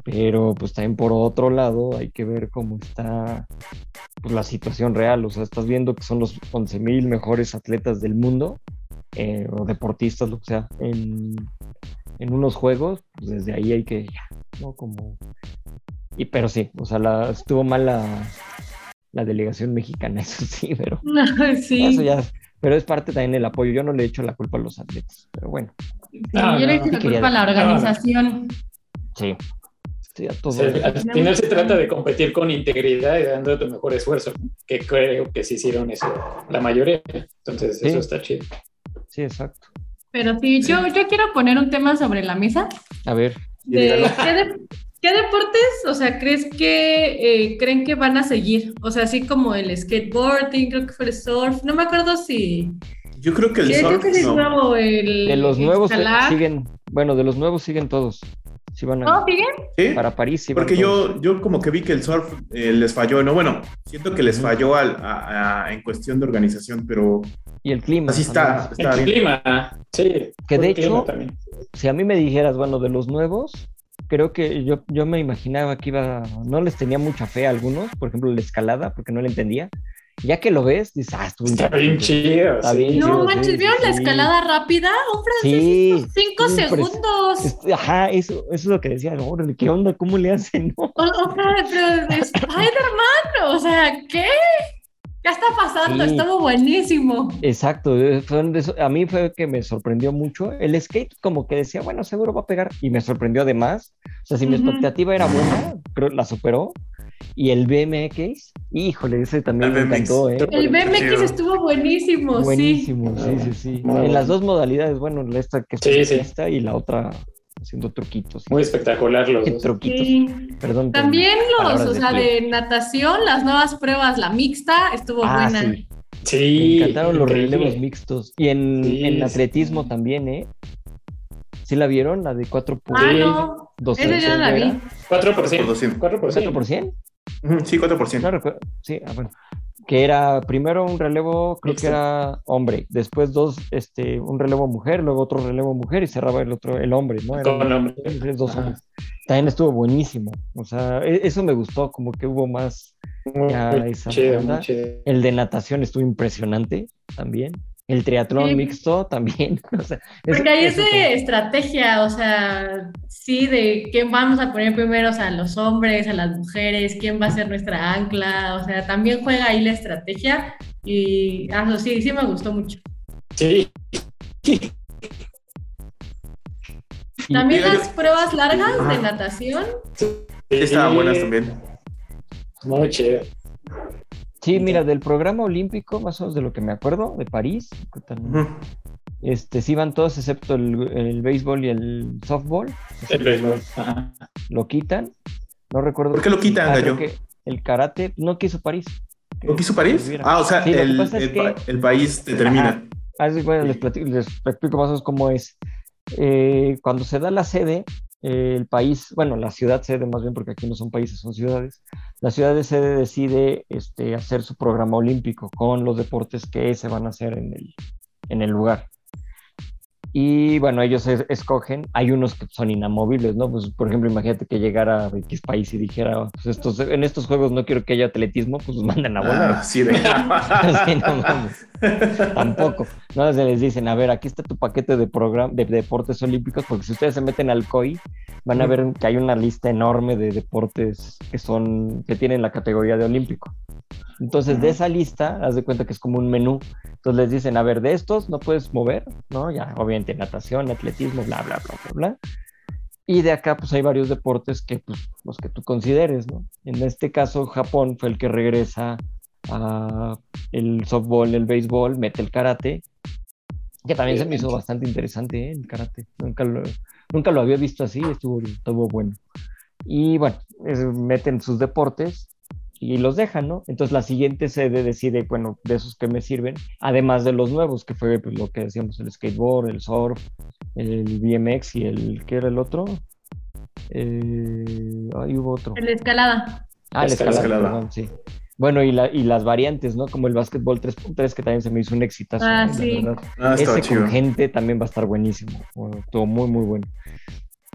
Pero pues también por otro lado hay que ver cómo está pues, la situación real. O sea, estás viendo que son los 11 mil mejores atletas del mundo, eh, o deportistas, lo que sea, en, en unos juegos, pues desde ahí hay que, ya, ¿no? Como... Y pero sí, o sea, la, estuvo mal la, la delegación mexicana, eso sí, pero... sí. Eso ya, pero es parte también del apoyo. Yo no le he hecho la culpa a los atletas, pero bueno. No, yo le no, echo la sí quería culpa a la organización. Sí. Sí, a O todos. sea, al final se trata de competir con integridad y dando tu mejor esfuerzo, ¿no? que creo que sí hicieron eso la mayoría. Entonces, Sí. eso está chido. Sí, exacto. Pero sí, yo, yo quiero poner un tema sobre la mesa. A ver, De. ¿qué, de- qué deportes, o sea, crees que eh, creen que van a seguir? O sea, así como el skateboarding, creo que fue el surf, no me acuerdo si... Yo creo que el Sí, creo surf que es no. nuevo el de los nuevos eh, escalar. siguen, bueno, de los nuevos siguen todos. Sí van a, ¿No, siguen? ¿Sí? para París, sí Porque yo, yo como que vi que el surf eh, les falló, ¿no? Bueno, siento que les falló al- a- a- en cuestión de organización, pero Y el clima. así está, está el bien. clima, sí. Que de hecho- también. Si a mí me dijeras, bueno, de los nuevos, creo que yo, yo me imaginaba que iba, no les tenía mucha fe a algunos, por ejemplo, la escalada, porque no la entendía. Ya que lo ves, dices, ah, estuvo Está bien chido. Está sí. bien No chido, manches, sí, ¿vieron la sí. escalada rápida? Un francés cinco segundos. Es- Ajá, eso, eso es lo que decía, órale, ¿qué onda? ¿Cómo le hacen? no? O, o sea, pero de Spider-Man, o sea, ¿qué? Ya está pasando, Sí. estuvo buenísimo. Exacto, eh, a mí fue que me sorprendió mucho. El skate como que decía, bueno, seguro va a pegar y me sorprendió además. O sea, si mi Ujú. expectativa era buena, creo la superó. Y el BMX, híjole, ese también El me BMX. encantó, ¿eh? El BMX estuvo buenísimo, sí. Buenísimo, sí, sí, sí. Muy En bueno. las dos modalidades, bueno, esta que es Sí, sí. esta y la otra haciendo truquitos. Muy espectacular los ¿Qué dos. truquitos? Sí. Perdón. También los, o sea, de natación, las nuevas pruebas, la mixta, estuvo Ah, buena. sí. Sí. Me encantaron los increíble. relevos mixtos. Y en, Sí, en sí. atletismo también, ¿eh? ¿Sí la vieron? La de 4 por Ah, no, 200 esa no la vi. era. 4%. 4%. 4%. 4%. Ujú, Sí, 4%. No recuerdo. Sí, ah, bueno. Que era primero un relevo, creo que Mixto. era hombre, después dos, este, un relevo mujer, luego otro relevo mujer y cerraba el otro, el hombre, ¿no? Eran Con hombre. dos hombres. También estuvo buenísimo. O sea, e- eso me gustó, como que hubo más. Muy Ya, esa chido, muy chido. El de natación estuvo impresionante también. El triatlón Sí. mixto también. O sea, eso- Porque ahí es de estrategia, o sea, sí, de quién vamos a poner primero, o sea, a los hombres, a las mujeres, quién va a ser nuestra ancla, o sea, también juega ahí la estrategia y ah, eso sí, sí me gustó mucho. Sí. También las pruebas largas de natación, Sí, estaban buenas también. Muy chido. Sí, mira, del programa olímpico, más o menos de lo que me acuerdo, de París, Ujú. este, sí van todos excepto el, el béisbol y el softball. El béisbol. Ajá. Lo quitan. No recuerdo. ¿Por qué lo quitan, Ah, Gallo? el karate no quiso París. ¿No quiso París? Ah, o sea, Sí, el, pasa es el que- pa- el país determina. Ah, sí, bueno, les, platico- les explico más o menos cómo es. Eh, cuando se da la sede, eh, el país, bueno, la ciudad sede más bien, porque aquí no son países, son ciudades, la ciudad de sede decide este, hacer su programa olímpico con los deportes que se van a hacer en el, en el lugar. Y bueno, ellos es- escogen, hay unos que son inamovibles, ¿no? Pues, por ejemplo, imagínate que llegara a X país y dijera, pues estos, en estos juegos no quiero que haya atletismo, pues los mandan a volar. Ah, sí, de... Sí, no mames. Tampoco. No se les dicen, a ver, aquí está tu paquete de programa de deportes olímpicos, porque si ustedes se meten al COI, van a ver que hay una lista enorme de deportes que son, que tienen la categoría de olímpico. Entonces, de esa lista, haz de cuenta que es como un menú. Entonces les dicen, a ver, de estos no puedes mover, ¿no? Ya, obviamente, natación, atletismo, bla, bla, bla, bla, bla. Y de acá, pues hay varios deportes que, pues, los que tú consideres, ¿no? En este caso, Japón fue el que regresa a el softball, el béisbol, mete el karate, que también se me hizo bastante interesante, ¿eh? El karate. Nunca lo, nunca lo había visto así, estuvo, estuvo bueno. Y bueno, es- meten sus deportes y los dejan, ¿no? Entonces la siguiente sede decide, bueno, de esos que me sirven, además de los nuevos, que fue pues, lo que decíamos, el skateboard, el surf, el BMX y el, ¿qué era el otro? Eh, ahí hubo otro. el escalada. Ah, la Escalada. perdón, sí. Bueno, y, la, y las variantes, ¿no? Como el básquetbol 3.3, que también se me hizo un exitazo. Ah. La sí. Ah, Ese chido. con gente también va a estar buenísimo. Bueno, Estuvo muy, muy bueno.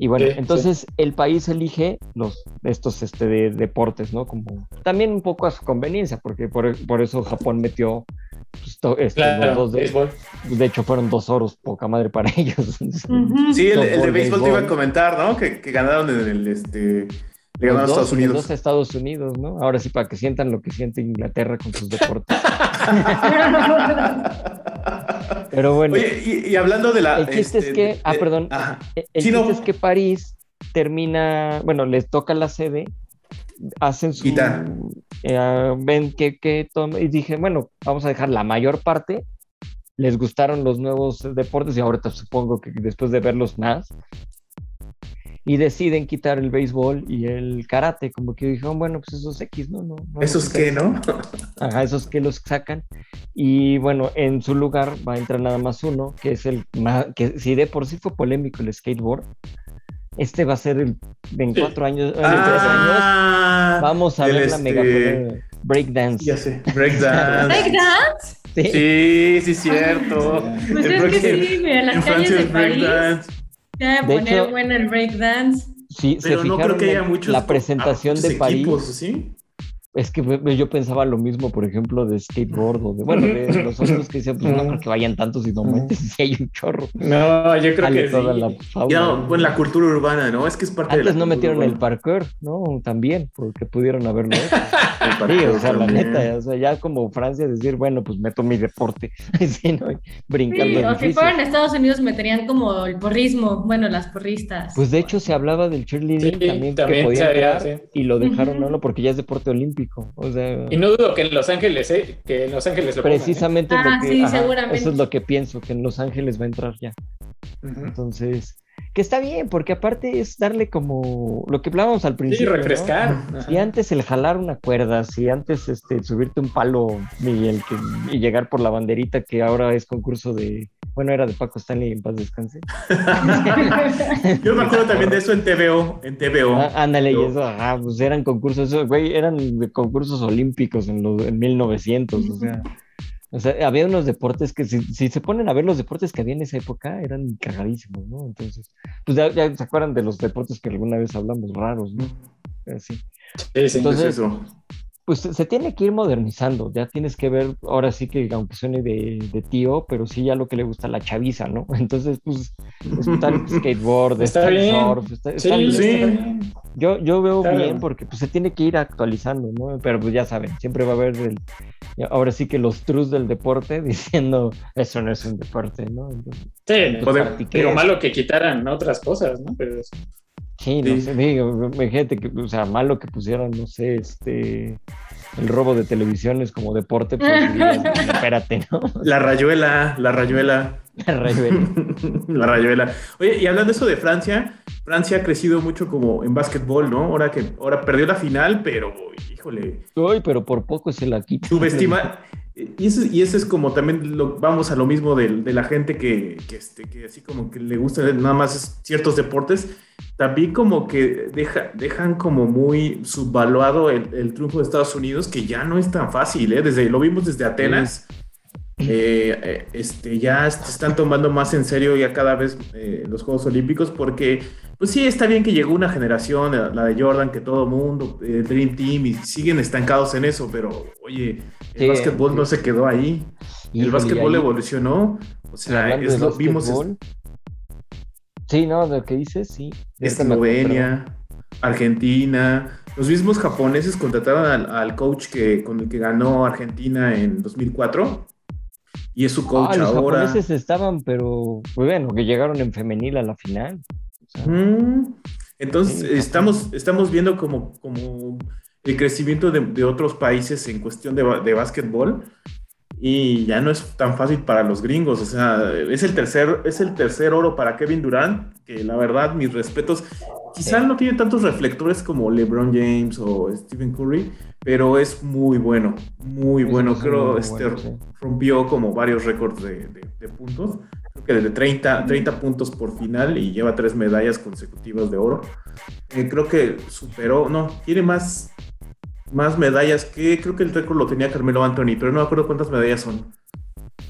Y bueno, Sí, entonces el país elige los estos este, de, deportes, ¿no? Como también un poco a su conveniencia, porque por, por eso Japón metió pues, to- este, los Claro, dos de, béisbol. de hecho fueron dos oros, poca madre para ellos. Sí, el, el de béisbol te iba a comentar, ¿no? Que, que ganaron en el, este... Le ganaron a Los dos, Estados Unidos. los dos a Estados Unidos, ¿no? Ahora sí, para que sientan lo que siente Inglaterra con sus deportes. Pero bueno. Oye, y, y hablando de la. El chiste es este, que, de- ah, perdón, ajá. el el Sí, chiste no. es que París termina, bueno, les toca la sede, hacen su, Quita. eh, ven que, que toma- y dije, bueno, vamos a dejar la mayor parte, les gustaron los nuevos deportes y ahorita supongo que después de verlos más, y deciden quitar el béisbol y el karate, como que dijeron, bueno, pues esos X, ¿no? no, no Esos que, ¿no? Ajá, esos que los sacan. Y bueno, en su lugar va a entrar nada más uno, que es el más, que si de por sí fue polémico el skateboard, este va a ser el, en cuatro años, en tres años, Ah, vamos a ver la este- mega breakdance. Ya sé, breakdance. ¿Breakdance? Sí. Sí, sí, cierto. Pues El es que sí, mira, las calles de se De poner hecho- bueno el breakdance. Sí, se Pero no fijaron creo que haya muchos. la presentación de París. equipos, ¿sí? Es que yo pensaba lo mismo, por ejemplo, de skateboard o de, bueno, de los otros que decían, pues no creo que vayan tantos y no manches, si hay un chorro. No, yo creo Sale que toda sí. la fauna. Ya, bueno, la cultura urbana, ¿no? Es que es parte de la Antes no metieron el parkour, ¿no? También, porque pudieron haberlo hecho. Sí, o sea, la neta, o sea, ya como Francia decir, bueno, pues meto mi deporte, sí, ¿no? Brincando Sí, o si fueran a Estados Unidos meterían como el porrismo, bueno, las porristas. Pues de hecho se hablaba del cheerleading Sí, también, también que podía se había, entrar sí. y lo dejaron, Ujú. ¿no? Porque ya es deporte olímpico, o sea, Y no dudo que en Los Ángeles, eh, que en Los Ángeles lo pongan, ¿eh? precisamente Ah, lo que, sí, ajá, seguramente. eso es lo que pienso, que en Los Ángeles va a entrar ya. Ujú. Entonces, que está bien, porque aparte es darle como lo que hablábamos al Sí, principio, ¿no? refrescar. Si antes el jalar una cuerda, si antes este, subirte un palo y, el que, y llegar por la banderita que ahora es concurso de, bueno, era de Paco Stanley, en paz descanse. Yo me acuerdo también de eso en TVO. En TVO. Ah, ándale, y eso, ajá, pues eran concursos, eso, güey, eran concursos olímpicos en, los, en 1900, o sea, o sea, había unos deportes que si, si se ponen a ver los deportes que había en esa época, eran cagadísimos, ¿no? Entonces, pues ya, ya se acuerdan de los deportes que alguna vez hablamos raros, ¿no? Así. Sí, sí. Entonces, es eso. Pues se tiene que ir modernizando, ya tienes que ver, ahora sí que aunque suene de, de tío, pero sí ya lo que le gusta la chaviza, ¿no? Entonces, pues está el skateboard, Está está, el bien. surf, está, está Sí, bien. sí. está bien. Yo, yo veo Claro. bien porque pues se tiene que ir actualizando, ¿no? Pero pues ya saben, siempre va a haber el, ahora sí que los trus del deporte diciendo, eso no es un deporte, ¿no? Entonces, Sí, practiqué digo, esto. malo que quitaran otras cosas, ¿no? Pero Sí, no Sí. sé, digo, imagínate que, o sea, malo que pusieran, no sé, este, el robo de televisiones como deporte, pues dirían, espérate, ¿no? La rayuela, la rayuela. Rebelde. la rayuela. Oye, y hablando de eso de Francia, Francia ha crecido mucho como en básquetbol, ¿no? Ahora que ahora perdió la final, pero híjole, Uy, pero por poco se la quita. subestima. Y eso, y eso es como también lo, vamos a lo mismo de, de la gente que, que, este, que así como que le gusta nada más ciertos deportes, también como que deja, dejan como muy subvaluado el, el triunfo de Estados Unidos, que ya no es tan fácil, ¿eh? Desde, lo vimos desde Atenas. eh, eh, este, ya se están tomando más en serio ya cada vez eh, los Juegos Olímpicos porque, pues sí, está bien que llegó una generación, la la de Jordan, que todo mundo, el Dream Team, y siguen estancados en eso, pero oye, el Sí, básquetbol sí. no se quedó ahí. el básquetbol ahí, evolucionó. O sea, es lo vimos es- Sí, no, lo que dices, sí. Eslovenia, Argentina. Los mismos japoneses contrataron al, al coach que, con el que ganó Argentina en 2004 y es su pero- coach Ah, los ahora. japoneses estaban, pero pues bueno, que llegaron en femenil a la final. O sea, Mm, Entonces, Sí, estamos, estamos viendo como, como el crecimiento de, de otros países en cuestión de, de básquetbol y ya no es tan fácil para los gringos. O sea, es el tercer, es el tercer oro para Kevin Durant, que la verdad, mis respetos, quizás no tiene tantos reflectores como LeBron James o Stephen Curry, pero es muy bueno, muy bueno. Creo este, rompió como varios récords de, de- de puntos. Creo que de 30, 30 puntos por final y lleva tres medallas consecutivas de oro. Eh, creo que superó, no, tiene más, más medallas que creo que el récord lo tenía Carmelo Anthony, pero no me acuerdo cuántas medallas son.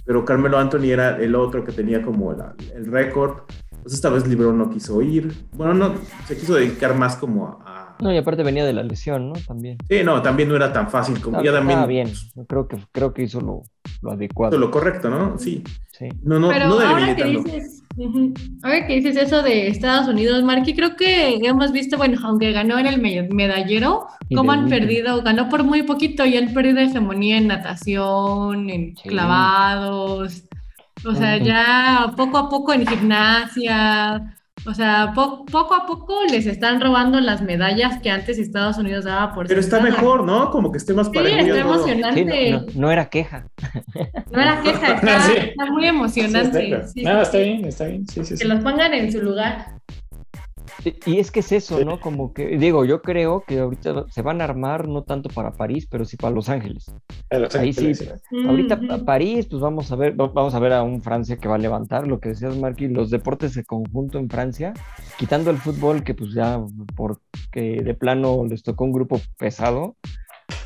Pero Carmelo Anthony era el otro que tenía como la- el récord. Pues esta vez Libro no quiso ir. Bueno, no, se quiso dedicar más como a... a- No, y aparte venía de la lesión, ¿no? También. Sí, no, también no era tan fácil como... Ah, ya también... estaba bien. Creo que, creo que hizo lo, lo adecuado. hizo lo correcto, ¿no? Sí. Sí. No, no, Pero no ahora que debilitando. Dices, ujú, ahora que dices eso de Estados Unidos, Marky, creo que hemos visto, bueno, aunque ganó en el me- medallero, cómo han perdido, ganó por muy poquito y han perdido hegemonía en natación, en Sí. clavados. O sea, ya poco a poco en gimnasia, o sea, poco a poco les están robando las medallas que antes Estados Unidos daba por Pero está mejor, ¿no? Como que esté más Sí, está emocionante. no, era queja. No era queja, está, muy emocionante. no, está bien, está bien. que los pongan en su lugar. Y es que es eso, ¿no? Como que, digo, yo creo que ahorita se van a armar no tanto para París, pero sí para Los Ángeles. Ahí sí. Ahorita París, pues vamos a ver, vamos a ver a un Francia que va a levantar, lo que decías, Marky, los deportes de conjunto en Francia, quitando el fútbol, que pues ya porque de plano les tocó un grupo pesado,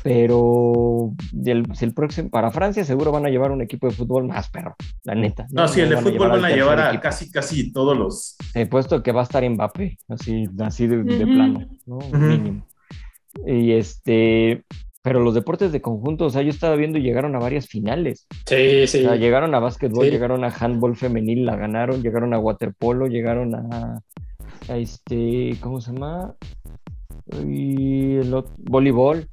pero si el próximo, para Francia seguro van a llevar un equipo de fútbol más perro, la neta. No, sí, el de fútbol van a llevar a casi, casi todos los. He puesto que va a estar Mbappé, así, así de, plano, ¿no? Mínimo. Y este, pero los deportes de conjunto, o sea, yo estaba viendo y llegaron a varias finales. Sí, sí. O sea, llegaron a básquetbol, llegaron a handball femenil, la ganaron, llegaron a waterpolo, llegaron a, a este, ¿cómo se llama? Y el voleibol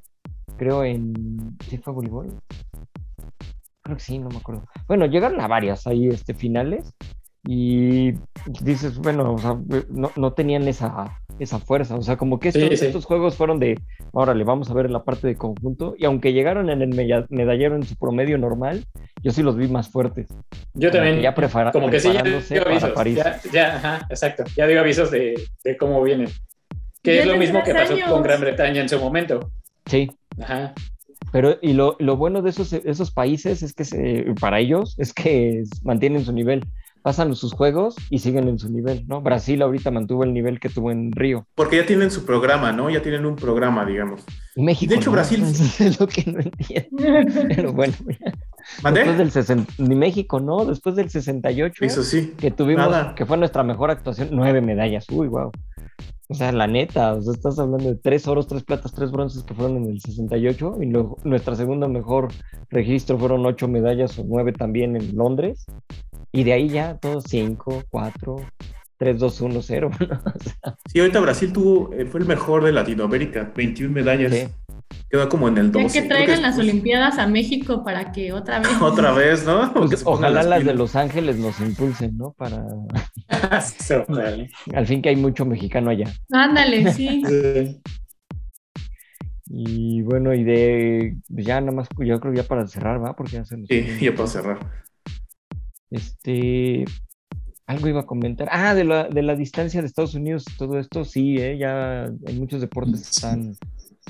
creo en... ¿Sí fue voleibol? Creo que sí, no me acuerdo. Bueno, llegaron a varias ahí este, finales y dices, bueno, o sea, no, no, tenían esa, esa fuerza, o sea, como que estos, estos juegos fueron de, órale, vamos a ver la parte de conjunto, y aunque llegaron en el medallero en su promedio normal, yo sí los vi más fuertes. Yo también, ya prepara, como que sí, ya digo avisos, ya, ya, ajá, exacto, ya digo avisos de, de cómo vienen, que es lo mismo que pasó con Gran Bretaña en su momento. Sí. Ajá. Pero y lo, lo, bueno de esos, esos países es que se, para ellos es que mantienen su nivel. Pasan sus juegos y siguen en su nivel, ¿no? Brasil ahorita mantuvo el nivel que tuvo en Río. Porque ya tienen su programa, ¿no? Ya tienen un programa, digamos. Y México. De hecho, Brasil. es lo que no entiendo. Pero bueno. Después del 60, ni México, ¿no? Después del 68. Eso sí. Que tuvimos, que fue nuestra mejor actuación, nueve medallas. Uy, wow. O sea, la neta, o sea, estás hablando de tres oros, tres platas, tres bronces que fueron en el 68 y luego nuestra segunda mejor registro fueron ocho medallas o nueve también en Londres y de ahí ya todos cinco, cuatro, tres, dos, uno, cero. Sí, ahorita Brasil tuvo, eh, fue el mejor de Latinoamérica, 21 medallas. Sí. Quedó como en el 12. que traigan las Olimpiadas a México para que otra vez. otra vez, ¿no? Pues ojalá las, de Los Ángeles nos impulsen, ¿no? Para. Al fin que hay mucho mexicano allá. Ándale, sí. Y bueno, y de ya nada más, yo creo ya para cerrar, ¿va? Porque ya se nos... Sí, ya para cerrar. Este, algo iba a comentar. Ah, de la, de la distancia de Estados Unidos, todo esto, sí, ¿eh? ya en muchos deportes están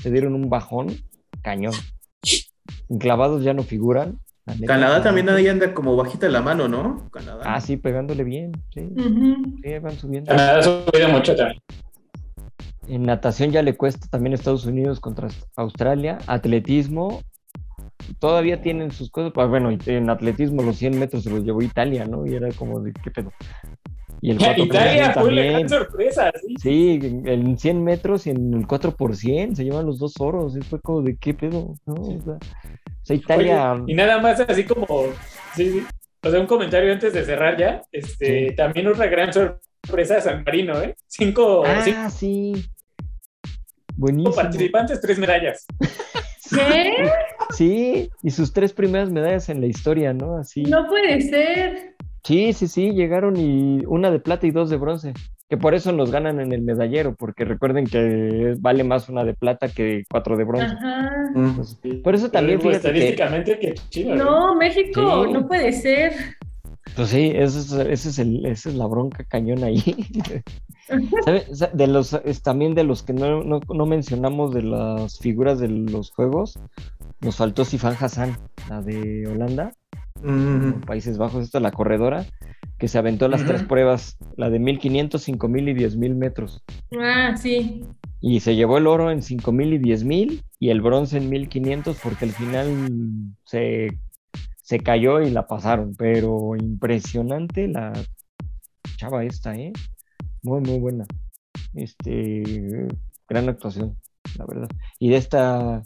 se dieron un bajón cañón. Clavados ya no figuran. Canadá también ahí anda como bajita la mano, ¿no? Canadá. Ah, sí, pegándole bien. Sí, sí van subiendo. Canadá subido mucho también. En natación ya le cuesta también Estados Unidos contra Australia. Atletismo, todavía tienen sus cosas. Pues, bueno, en atletismo los 100 metros se los llevó Italia, ¿no? Y era como de qué pedo. Y el 4 Italia fue la sorpresa, sí. Sí, en 100 metros y en el 4 por 100 se llevan los dos oros. Y fue como de qué pedo, ¿no? O sea, Italia. y nada más así como. Sí, sí. O sea, un comentario antes de cerrar ya. Este, También otra gran sorpresa de San Marino, ¿eh? Cinco. Ah, sí. Buenísimo. Cinco participantes, tres medallas. ¿Qué? Sí, y sus tres primeras medallas en la historia, ¿no? Así. No puede ser. Sí, sí, sí, llegaron y una de plata y dos de bronce. Que por eso nos ganan en el medallero, porque recuerden que vale más una de plata que cuatro de bronce. Ajá. por eso también fue estadísticamente que, chido, No, México, no puede ser. Pues sí, eso es, ese es el, esa es la bronca cañón ahí. De los, es también de los que no, no, no, mencionamos de las figuras de los juegos, nos faltó Sifan Hassan, la de Holanda. Países Bajos, esta es la corredora, que se aventó las tres pruebas, la de 1500, 5000 y 10000 metros. Ah, sí. Y se llevó el oro en 5000 y 10000 y el bronce en 1500 porque al final se, se cayó y la pasaron, pero impresionante la chava esta, ¿eh? Muy, muy buena. Este, gran actuación, la verdad. Y de esta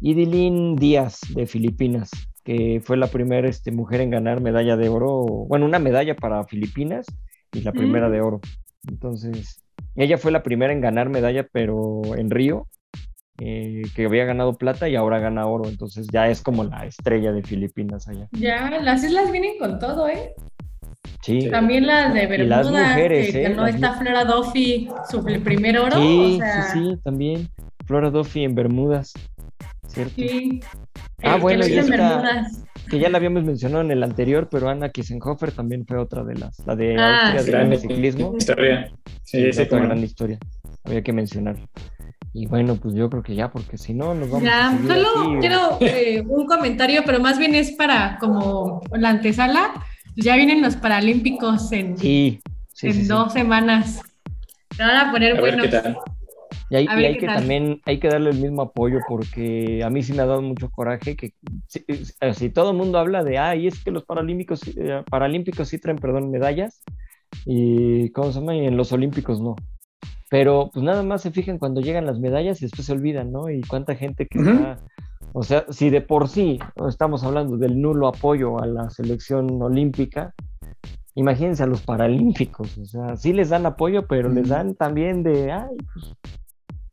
Idilín Díaz de Filipinas, que fue la primera este, mujer en ganar medalla de oro, bueno, una medalla para Filipinas y la primera de mm. oro. Entonces, ella fue la primera en ganar medalla, pero en Río, eh, que había ganado plata y ahora gana oro, entonces ya es como la estrella de Filipinas allá. Ya, las islas vienen con todo, ¿eh? Sí. También las de Y Bermuda, las mujeres, que ¿eh? ganó Las esta mu- Flora Duffy su el primer oro. Sí, o sea, sí, sí, también. Flora Duffy en Bermudas, ¿cierto? sí. Ah, El bueno, y esta- Bermudas. Que ya la habíamos mencionado en el anterior, pero Anna Kissenhofer también fue otra de las, la de Ah, Austria sí. de Gran ciclismo. historia. Sí, es sí, no. gran historia. Había que mencionar. Y bueno, pues yo creo que ya, porque si no nos vamos a Ya, seguir solo aquí. quiero eh, un comentario, pero más bien es para como la antesala. Ya vienen los Paralímpicos en, Sí, sí, en sí, sí. dos semanas. Se van a poner A ver buenos. qué tal. Y hay, A y que tal. también, hay que darle el mismo apoyo porque a mí sí me ha dado mucho coraje que si, eh, si todo el mundo habla de, ay, es que los paralímpicos, sí- eh, paralímpicos sí traen, perdón, medallas y, ¿cómo se llama? Y en los olímpicos no. Pero pues nada más se fijan cuando llegan las medallas y después se olvidan, ¿no? Y cuánta gente que está, o sea, si de por sí estamos hablando del nulo apoyo a la selección olímpica, imagínense a los paralímpicos, o sea, sí les dan apoyo, pero les dan también de, ay, pues,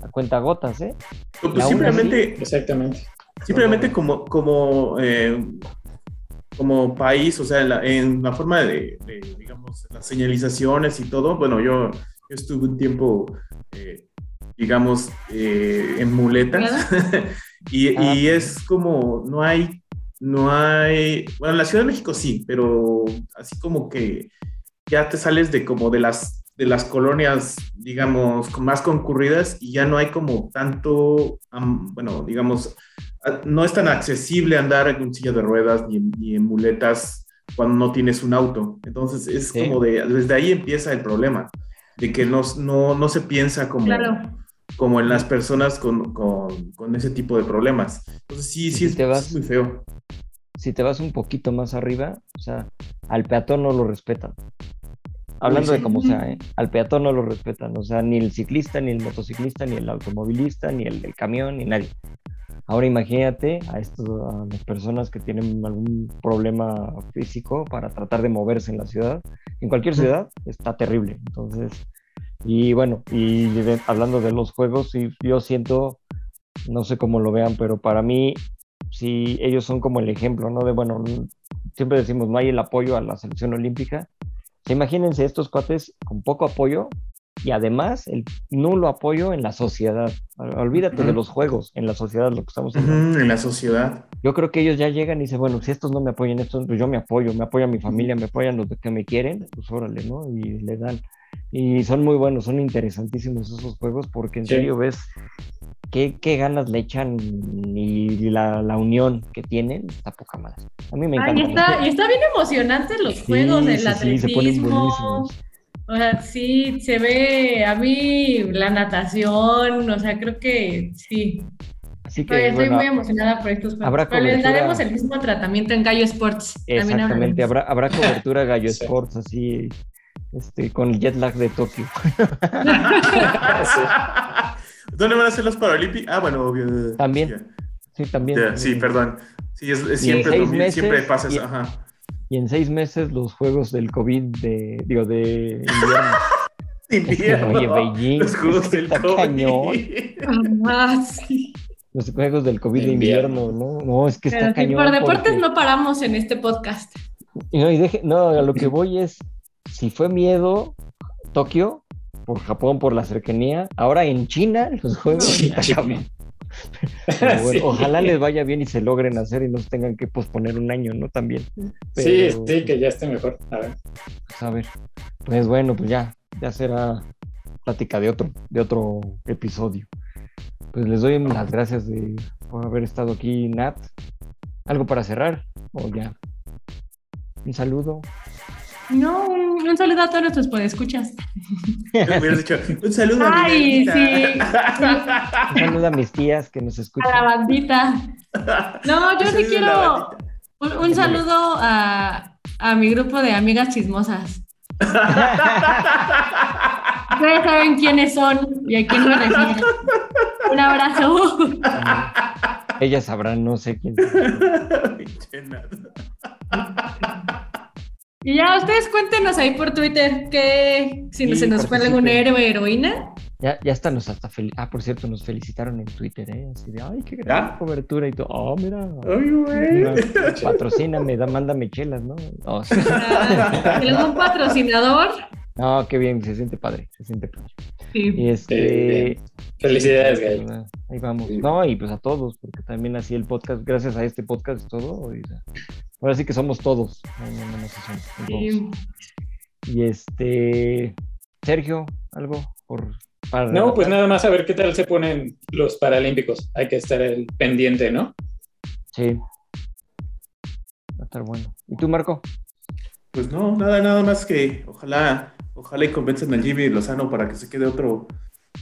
a cuentagotas, ¿eh? Pues simplemente, Exactamente. simplemente como, como, eh, como país, o sea, en la, en la forma de, de, digamos, las señalizaciones y todo, bueno, yo, yo estuve un tiempo, eh, digamos, eh, en muletas y, Ah. y es como, no hay, no hay, bueno, en la Ciudad de México sí, pero así como que ya te sales de como de las, de las colonias, digamos, más concurridas y ya no hay como tanto, am, bueno, digamos, no es tan accesible andar en silla de ruedas ni, en- ni en muletas cuando no tienes un auto. Entonces es Sí. como de, desde ahí empieza el problema, de que no, no, no se piensa como, Claro. como en las personas con, con, con ese tipo de problemas. Entonces sí, sí, si es, te vas- es muy feo. Si te vas un poquito más arriba, o sea, al peatón no lo respetan. Hablando de como sea, ¿eh? Al peatón no lo respetan, o sea, ni el ciclista, ni el motociclista, ni el automovilista, ni el del camión, ni nadie. Ahora imagínate a, estos, a las personas que tienen algún problema físico para tratar de moverse en la ciudad. En cualquier ciudad está terrible. Entonces, y bueno, y de- hablando de los juegos, yo siento, no sé cómo lo vean, pero para mí, sí, ellos son como el ejemplo, ¿no? De, bueno, siempre decimos, no hay el apoyo a la selección olímpica. Imagínense estos cuates con poco apoyo y además el nulo apoyo en la sociedad. Olvídate de los juegos, en la sociedad, lo que estamos hablando. En la sociedad. Yo creo que ellos ya llegan y dicen, bueno, si estos no me apoyan, estos, pues yo me apoyo, me apoya mi familia, me apoyan los que me quieren, pues órale, ¿no? Y le dan. Y son muy buenos, son interesantísimos esos juegos porque en Sí. serio ves qué, qué ganas le echan y la, la unión que tienen, está poca madre. A mí me Ay, encanta. y está, y está bien emocionantes los Sí, juegos, el sí, sí, se ponen atletismo. buenísimos. O sea, sí, se ve a mí la natación, o sea, creo que sí. Así que, estoy bueno, muy emocionada por estos juegos. habrá Pero les cobertura. daremos el mismo tratamiento en Gallo Sports. Exactamente, habrá, habrá cobertura Gallo Sí. Sports así, este, con el jet lag de Tokio. Sí. ¿Dónde van a ser los Paralímpicos? Ah, bueno, obvio. También. Sí, también. Sí, perdón. Sí, es, siempre, lo siempre meses, pasa eso. y- Ajá. Y en seis meses los juegos del COVID de, digo, de invierno. Invierno. Oye, Beijing, Los juegos es que del está COVID. cañón. Ah, sí. Los juegos del COVID de invierno, invierno. ¿no? No, es que Pero está cañón. por deportes porque- no paramos en este podcast. Y no, y deje- no, a lo que voy es, si fue miedo Tokio, por Japón, por la cercanía, ahora en China los juegos Sí, está sí. Cabrón. Pero bueno, Sí. Ojalá les vaya bien y se logren hacer y no se tengan que posponer un año, ¿no? También. Sí, Pero, sí, que ya esté mejor. A ver. pues, a ver. Pues bueno, pues ya, ya será plática de otro, de otro episodio. Pues les doy las gracias de, por haber estado aquí, Nat. ¿Algo para cerrar? ¿O ya? Un saludo. No, un, un saludo a todos nuestros podescuchas. Hubieras dicho, un saludo a mi Ay, Nanita". sí, Un saludo a mis tías que nos a la escuchan. bandita. No, yo sí quiero un saludo a, a mi grupo de amigas chismosas. Ustedes saben quiénes son y a quién me refiero. Un abrazo. Ellas sabrán, no sé quién. Y ya ustedes cuéntenos ahí por Twitter que si Sí, se nos fue algún héroe heroína. Ya, ya hasta nos hasta fel- Ah, por cierto, nos felicitaron en Twitter, ¿eh? Así de, ay, qué ¿Ya? gran cobertura y todo. Oh, mira. Ay, güey. patrocíname, da, mándame chelas, ¿no? Oh, sí. Ah, ¿Algún patrocinador? No, qué bien, se siente padre, se siente padre. Sí. Y este. Felicidades, sí, Gay. ¿verdad? Ahí vamos. Sí. No, y pues a todos, porque también así el podcast, gracias a este podcast y todo. y, ahora sí que somos todos. No, no, no, son todos. Sí. Y este. Sergio, algo por. Para No, pues nada más a ver qué tal se ponen los Paralímpicos. Hay que estar el pendiente, ¿no? Sí. Va a estar bueno. ¿Y tú, Marco? Pues no, nada, nada más que ojalá, ojalá y convencen al Jimmy Lozano para que se quede otro,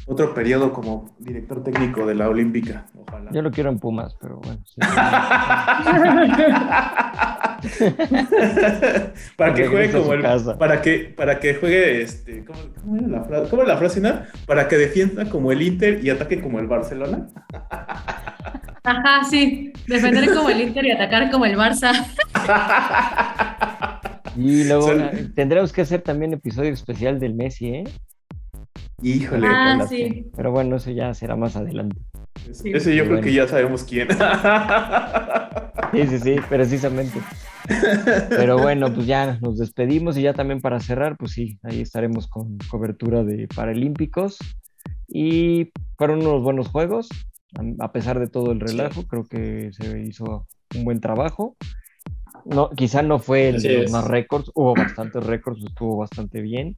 otro periodo como director técnico de la Olímpica. Ojalá. Yo lo quiero en Pumas, pero bueno. sí. para que juegue como el, casa. para que, para que juegue este, ¿cómo, cómo era la frase? ¿Cómo era la frase, no? Para que defienda como el Inter y ataque como el Barcelona. Ajá, sí. Defender como el Inter y atacar como el Barça. Y luego Son- tendremos que hacer también episodio especial del Messi, ¿eh? Híjole. Ah, sí. Pero bueno, eso ya será más adelante. Ese- Ese yo creo que ya sabemos quién. Sí, sí, sí, precisamente. Pero bueno, pues ya nos despedimos y ya también para cerrar, pues sí, ahí estaremos con cobertura de Paralímpicos. Y fueron unos buenos juegos, a- pesar de todo el relajo, creo que se hizo un buen trabajo. No, quizá no fue el de los más récords, hubo bastantes récords, estuvo bastante bien.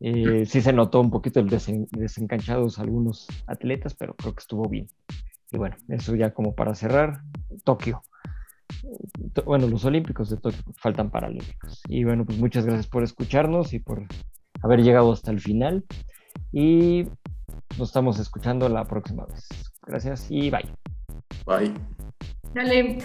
Eh, sí se notó un poquito el desen- desencanchados algunos atletas, pero creo que estuvo bien. Y bueno, eso ya como para cerrar, Tokio. To- Bueno, los Olímpicos de Tokio faltan Paralímpicos. Y bueno, pues muchas gracias por escucharnos y por haber llegado hasta el final. Y nos estamos escuchando la próxima vez. Gracias y bye. Bye. Dale.